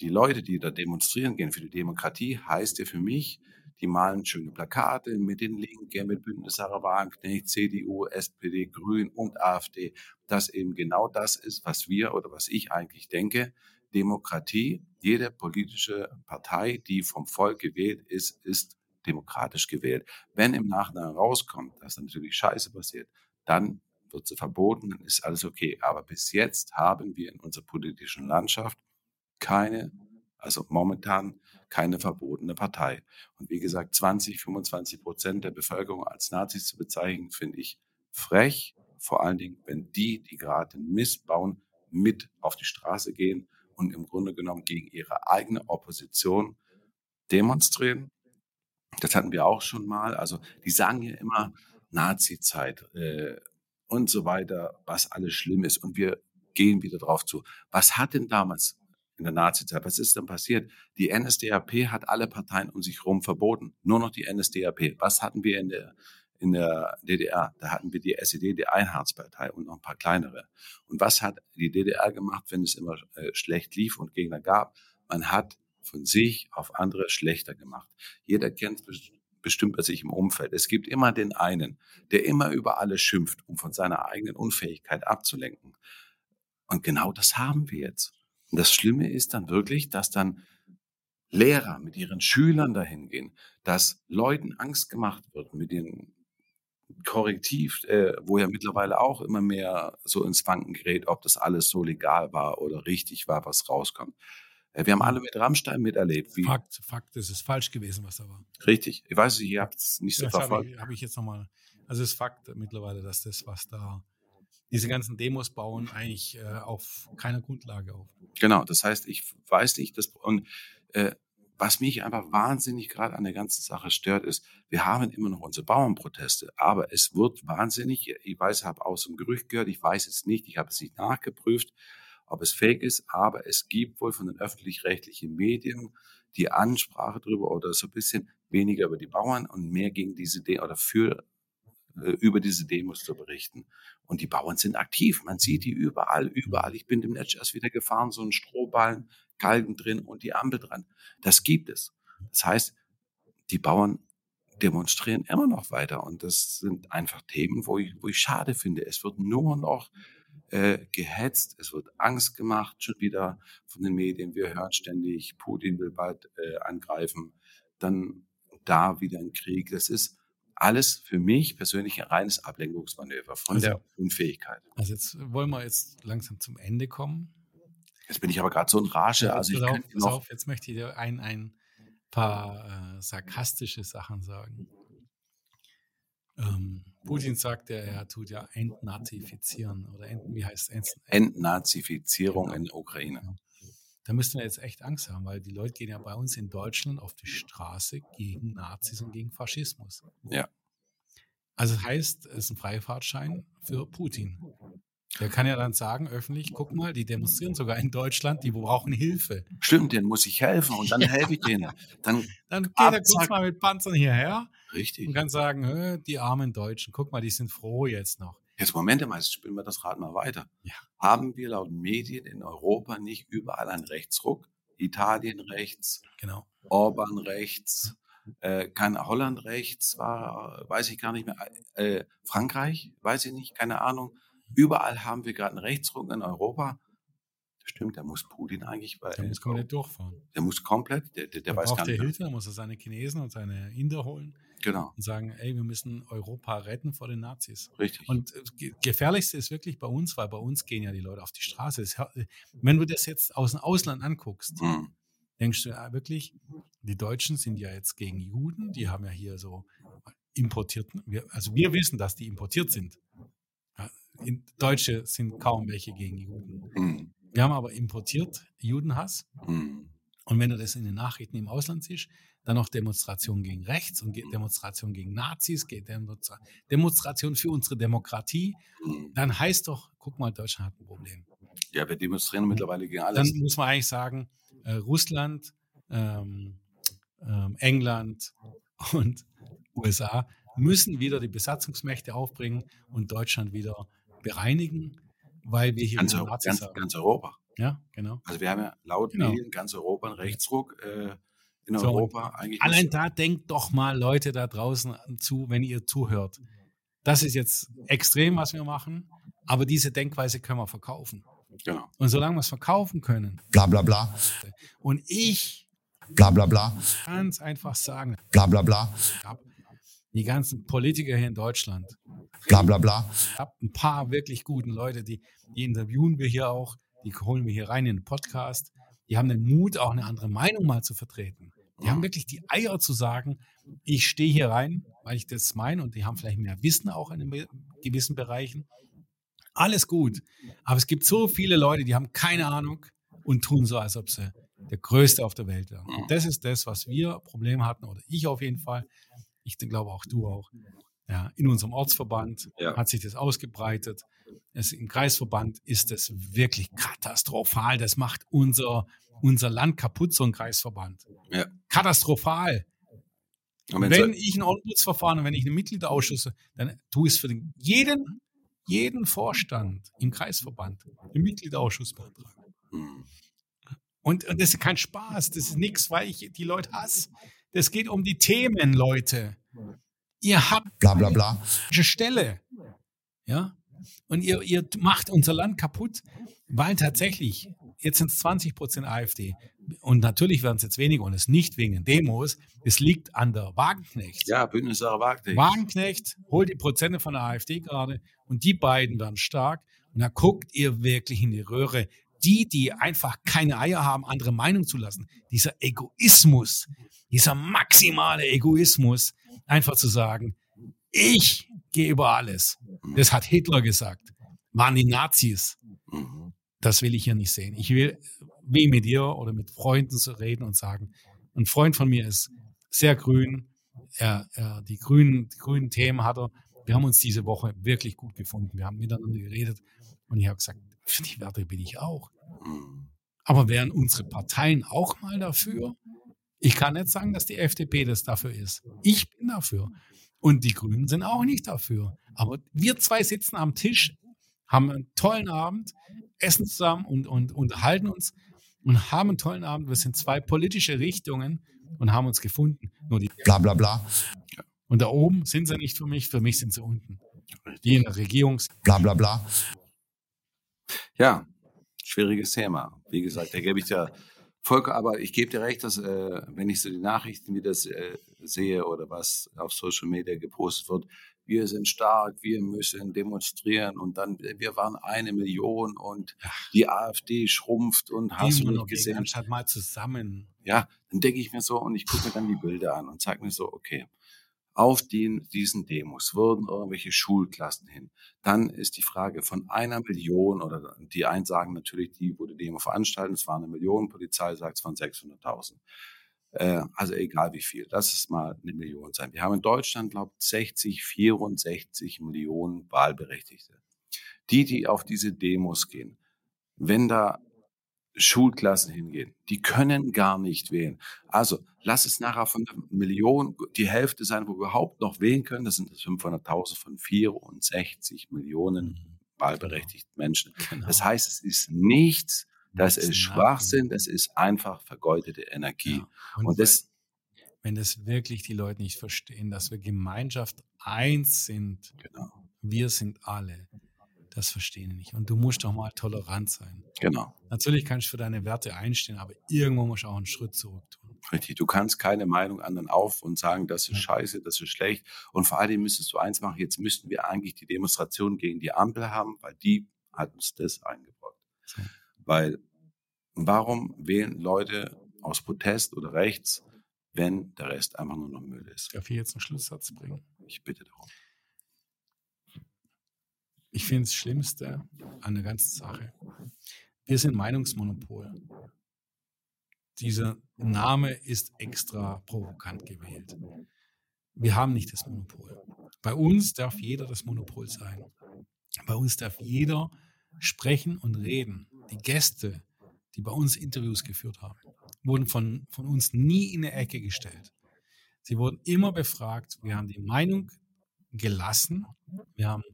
die Leute, die da demonstrieren gehen für die Demokratie, heißt ja für mich, die malen schöne Plakate mit den Linken, mit Bündnis Sarah Wagenknecht, CDU, SPD, Grün und AfD, dass eben genau das ist, was wir oder was ich eigentlich denke. Demokratie, jede politische Partei, die vom Volk gewählt ist, ist demokratisch gewählt. Wenn im Nachhinein rauskommt, dass da natürlich Scheiße passiert, dann wird sie verboten, dann ist alles okay. Aber bis jetzt haben wir in unserer politischen Landschaft keine, also momentan keine verbotene Partei. Und wie gesagt, 20, 25 Prozent der Bevölkerung als Nazis zu bezeichnen, finde ich frech. Vor allen Dingen, wenn die, die gerade den Mist bauen, mit auf die Straße gehen und im Grunde genommen gegen ihre eigene Opposition demonstrieren. Das hatten wir auch schon mal. Also die sagen ja immer Nazi-Zeit äh, und so weiter, was alles schlimm ist. Und wir gehen wieder drauf zu. Was hat denn damals in der Nazi-Zeit, was ist denn passiert? Die NSDAP hat alle Parteien um sich herum verboten. Nur noch die NSDAP. Was hatten wir in der, in der DDR? Da hatten wir die SED, die Einheitspartei und noch ein paar kleinere. Und was hat die DDR gemacht, wenn es immer äh, schlecht lief und Gegner gab? Man hat von sich auf andere schlechter gemacht. Jeder kennt best- bestimmt bei sich im Umfeld. Es gibt immer den einen, der immer über alle schimpft, um von seiner eigenen Unfähigkeit abzulenken. Und genau das haben wir jetzt. Und das Schlimme ist dann wirklich, dass dann Lehrer mit ihren Schülern dahin gehen, dass Leuten Angst gemacht wird mit den Korrektiv, äh, wo ja mittlerweile auch immer mehr so ins Wanken gerät, ob das alles so legal war oder richtig war, was rauskommt. Äh, wir haben alle mit Rammstein miterlebt, wie Fakt, Fakt, es ist falsch gewesen, was da war. richtig. Ich weiß nicht, ihr habt es nicht so Das habe verfolgt. ich, hab ich jetzt nochmal. Also es ist Fakt mittlerweile, dass das, was da diese ganzen Demos bauen, eigentlich äh, auf keiner Grundlage auf. Genau, das heißt, ich weiß nicht, das, und äh, was mich einfach wahnsinnig gerade an der ganzen Sache stört, ist, wir haben immer noch unsere Bauernproteste, aber es wird wahnsinnig, ich weiß, habe aus dem Gerücht gehört, ich weiß es nicht, ich habe es nicht nachgeprüft, ob es fake ist, aber es gibt wohl von den öffentlich-rechtlichen Medien die Ansprache drüber oder so ein bisschen weniger über die Bauern und mehr gegen diese De oder für über diese Demos zu berichten. Und die Bauern sind aktiv. Man sieht die überall, überall. Ich bin dem Netz erst wieder gefahren, so ein Strohballen, Galgen drin und die Ampel dran. Das gibt es. Das heißt, die Bauern demonstrieren immer noch weiter. Und das sind einfach Themen, wo ich, wo ich schade finde. Es wird nur noch äh, gehetzt, es wird Angst gemacht, schon wieder von den Medien. Wir hören ständig, Putin will bald äh, angreifen, dann da wieder ein Krieg. Das ist alles für mich persönlich ein reines Ablenkungsmanöver von also, der Unfähigkeit. Also jetzt wollen wir jetzt langsam zum Ende kommen. Jetzt bin ich aber gerade so in Rage. Ja, also ich auf, noch auf, jetzt möchte ich dir ein, ein paar äh, sarkastische Sachen sagen. Ähm, Putin sagt ja, er tut ja Entnazifizieren oder ent, wie heißt es? Entnazifizierung genau. in der Ukraine. Da müssten wir jetzt echt Angst haben, weil die Leute gehen ja bei uns in Deutschland auf die Straße gegen Nazis und gegen Faschismus. Ja. Also das heißt, es ist ein Freifahrtschein für Putin. Der kann ja dann sagen öffentlich, guck mal, die demonstrieren sogar in Deutschland, die brauchen Hilfe. Stimmt, denen muss ich helfen und dann helfe ich denen. Dann, dann geht er kurz mal mit Panzern hierher Richtig. und kann sagen, die armen Deutschen, guck mal, die sind froh jetzt noch. Jetzt Moment mal, jetzt spielen wir das Rad mal weiter. Ja. Haben wir laut Medien in Europa nicht überall einen Rechtsruck? Italien rechts, genau. Orban rechts, äh, kein Holland rechts war, weiß ich gar nicht mehr, äh, Frankreich, weiß ich nicht, keine Ahnung. Überall haben wir gerade einen Rechtsruck in Europa. Stimmt, der muss Putin eigentlich. Weil der muss komplett durchfahren. Der muss komplett, der, der, der weiß gar nicht. Der Hilfe, da muss er seine Chinesen und seine Inder holen. Genau. Und sagen, ey, wir müssen Europa retten vor den Nazis. Richtig. Und äh, gefährlichste ist wirklich bei uns, weil bei uns gehen ja die Leute auf die Straße. wenn du das jetzt aus dem Ausland anguckst, mhm. denkst du ja wirklich, die Deutschen sind ja jetzt gegen Juden, die haben ja hier so importierten, also wir wissen, dass die importiert sind. Deutsche sind kaum welche gegen Juden. Mhm. Wir haben aber importiert Judenhass. Mhm. Und wenn du das in den Nachrichten im Ausland siehst, dann noch Demonstrationen gegen rechts und Demonstrationen gegen Nazis, Demonstrationen für unsere Demokratie, mhm. dann heißt doch, guck mal, Deutschland hat ein Problem. Ja, wir demonstrieren mittlerweile gegen alles. Dann muss man eigentlich sagen, äh, Russland, ähm, ähm, England und USA müssen wieder die Besatzungsmächte aufbringen und Deutschland wieder bereinigen, weil wir hier ganz, Euro, ganz, ganz, Europa. Ja, genau. Also wir haben ja laut genau. Medien ganz Europa einen Rechtsruck äh, in so, Europa. Eigentlich allein da denkt doch mal Leute da draußen zu, wenn ihr zuhört. Das ist jetzt extrem, was wir machen, aber diese Denkweise können wir verkaufen. Genau. Und solange wir es verkaufen können. Bla bla bla. Und ich. Bla bla bla. Ganz einfach sagen. Bla bla bla die ganzen Politiker hier in Deutschland. Bla bla bla. Ich habe ein paar wirklich guten Leute, die, die interviewen wir hier auch, die holen wir hier rein in den Podcast. Die haben den Mut, auch eine andere Meinung mal zu vertreten. Die haben wirklich die Eier zu sagen, ich stehe hier rein, weil ich das meine und die haben vielleicht mehr Wissen auch in gewissen Bereichen. Alles gut. Aber es gibt so viele Leute, die haben keine Ahnung und tun so, als ob sie der Größte auf der Welt wären. Und das ist das, was wir Probleme hatten, oder ich auf jeden Fall, ich glaube auch du auch. Ja, in unserem Ortsverband ja. hat sich das ausgebreitet. Es, Im Kreisverband ist es wirklich katastrophal. Das macht unser, unser Land kaputt, so ein Kreisverband. Ja. Katastrophal. Wenn ich ein Ombudsverfahren und wenn ich einen Mitgliederausschuss, dann tue ich es für den, jeden, jeden Vorstand im Kreisverband im Mitgliederausschuss beantragen. Mhm. Und, und das ist kein Spaß, das ist nichts, weil ich die Leute hasse. Es geht um die Themen, Leute. Ihr habt bla bla bla Stelle. Ja? Und ihr, ihr macht unser Land kaputt, weil tatsächlich, jetzt sind es 20 Prozent AfD. Und natürlich werden es jetzt weniger und es nicht wegen den Demos. Es liegt an der Wagenknecht. Ja, Bündnissache Wagenknecht. Wagenknecht holt die Prozente von der AfD gerade und die beiden werden stark. Und da guckt ihr wirklich in die Röhre. Die, die einfach keine Eier haben, andere Meinung zu lassen. Dieser Egoismus, dieser maximale Egoismus, einfach zu sagen, ich gehe über alles. Das hat Hitler gesagt. Waren die Nazis. Das will ich hier nicht sehen. Ich will wie mit dir oder mit Freunden zu reden und sagen, ein Freund von mir ist sehr grün. Er, er, die, grünen, die grünen Themen hat er. Wir haben uns diese Woche wirklich gut gefunden. Wir haben miteinander geredet. Und ich habe gesagt, für die Werte bin ich auch. Mhm. Aber wären unsere Parteien auch mal dafür? Ich kann nicht sagen, dass die FDP das dafür ist. Ich bin dafür. Und die Grünen sind auch nicht dafür. Aber wir zwei sitzen am Tisch, haben einen tollen Abend, essen zusammen und, und unterhalten uns und haben einen tollen Abend. Wir sind zwei politische Richtungen und haben uns gefunden. Nur die bla bla bla, und da oben sind sie nicht für mich, für mich sind sie unten. Die in der Regierung bla bla bla, Ja, schwieriges Thema. Wie gesagt, da gebe ich dir Volker, aber ich gebe dir recht, dass äh, wenn ich so die Nachrichten wieder äh, sehe oder was auf Social Media gepostet wird, wir sind stark, wir müssen demonstrieren und dann, äh, wir waren eine Million und die AfD schrumpft und hast du nicht gesehen. anstatt mal zusammen. Ja, dann denke ich mir so und ich gucke mir dann die Bilder an und sage mir so, okay, auf den, diesen Demos würden irgendwelche Schulklassen hin. Dann ist die Frage von einer Million oder die einen sagen natürlich, die wurde Demo veranstaltet, es waren eine Million, Polizei sagt es waren 600.000. Äh, also egal wie viel, lass es mal eine Million sein. Wir haben in Deutschland, glaube ich, 60, 64 Millionen Wahlberechtigte. Die, die auf diese Demos gehen, wenn da Schulklassen hingehen. Die können gar nicht wählen. Also lass es nachher von der Million die Hälfte sein, wo wir überhaupt noch wählen können. Das sind das 500.000 von 64 Millionen wahlberechtigten Menschen. Genau. Das heißt, es ist nichts, das ist Schwachsinn, das ist einfach vergeudete Energie. Ja. Und, Und das, wenn das wirklich die Leute nicht verstehen, dass wir Gemeinschaft eins sind, genau, wir sind alle, das verstehen die nicht. Und du musst doch mal tolerant sein. genau. Natürlich kannst du für deine Werte einstehen, aber irgendwo musst du auch einen Schritt zurück tun. Richtig. Du kannst keine Meinung anderen auf und sagen, das ist Ja. scheiße, das ist schlecht. Und vor allem müsstest du eins machen, jetzt müssten wir eigentlich die Demonstration gegen die Ampel haben, weil die hat uns das eingebracht. So. Weil warum wählen Leute aus Protest oder rechts, wenn der Rest einfach nur noch Müll ist? Darf ich jetzt einen Schlusssatz bringen? Ich bitte darum. Ich finde das Schlimmste an der ganzen Sache. Wir sind Meinungsmonopol. Dieser Name ist extra provokant gewählt. Wir haben nicht das Monopol. Bei uns darf jeder das Monopol sein. Bei uns darf jeder sprechen und reden. Die Gäste, die bei uns Interviews geführt haben, wurden von, von uns nie in eine Ecke gestellt. Sie wurden immer befragt. Wir haben die Meinung gelassen. Wir haben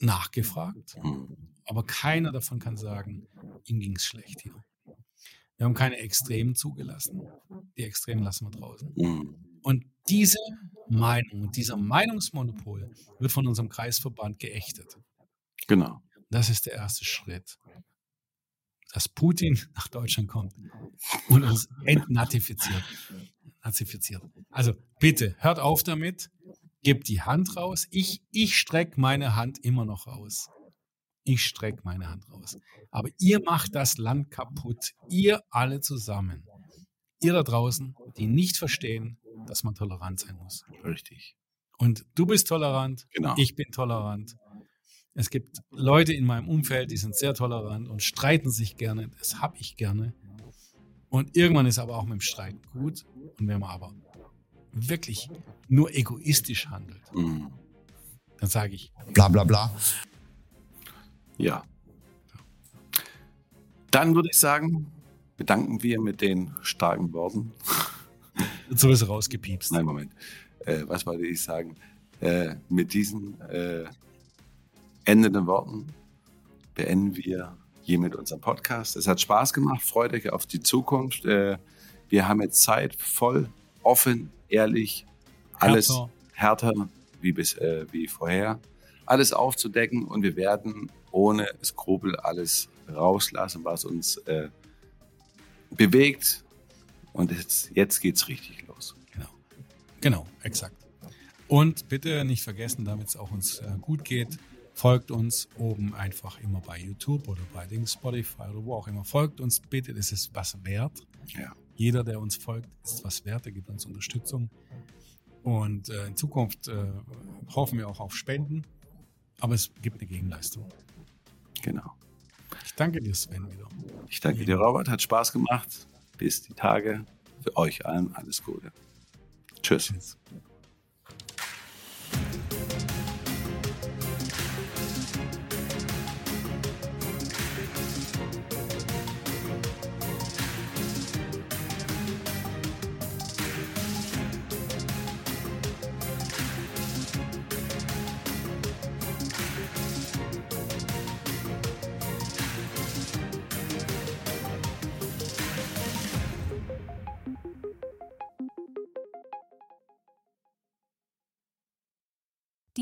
nachgefragt, aber keiner davon kann sagen, ihm ging es schlecht hier. Wir haben keine Extremen zugelassen. Die Extremen lassen wir draußen. Hm. Und diese Meinung und dieser Meinungsmonopol wird von unserem Kreisverband geächtet. Genau. Das ist der erste Schritt. Dass Putin nach Deutschland kommt und uns entnazifiziert. Nazifiziert. Also bitte, hört auf damit, gebt die Hand raus. Ich, ich strecke meine Hand immer noch raus. Ich strecke meine Hand raus. Aber ihr macht das Land kaputt. Ihr alle zusammen. Ihr da draußen, die nicht verstehen, dass man tolerant sein muss. Richtig. Und du bist tolerant, Genau. ich bin tolerant. Es gibt Leute in meinem Umfeld, die sind sehr tolerant und streiten sich gerne. Das habe ich gerne. Und irgendwann ist aber auch mit dem Streiten gut. Und wenn man aber wirklich nur egoistisch handelt, Hm. dann sage ich, bla bla bla, Ja. Dann würde ich sagen, bedanken wir mit den starken Worten. so ist rausgepiepst. Nein, Moment. Äh, was wollte ich sagen? Äh, mit diesen äh, endenden Worten beenden wir hiermit unseren Podcast. Es hat Spaß gemacht. Freut euch auf die Zukunft. Äh, wir haben jetzt Zeit, voll, offen, ehrlich, alles Härter. härter wie, bis, äh, wie vorher, alles aufzudecken und wir werden ohne Skrupel alles rauslassen, was uns äh, bewegt. Und jetzt, jetzt geht's richtig los. Genau. Genau, exakt. Und bitte nicht vergessen, damit es auch uns äh, gut geht, folgt uns oben einfach immer bei YouTube oder bei den Spotify oder wo auch immer. Folgt uns bitte, das ist was wert. Ja. Jeder, der uns folgt, ist was wert, der gibt uns Unterstützung. Und äh, in Zukunft äh, hoffen wir auch auf Spenden, aber es gibt eine Gegenleistung. Genau. Ich danke dir, Sven, wieder. Ich danke dir, Robert. Hat Spaß gemacht. Bis die Tage. Für euch allen alles Gute. Tschüss. Tschüss.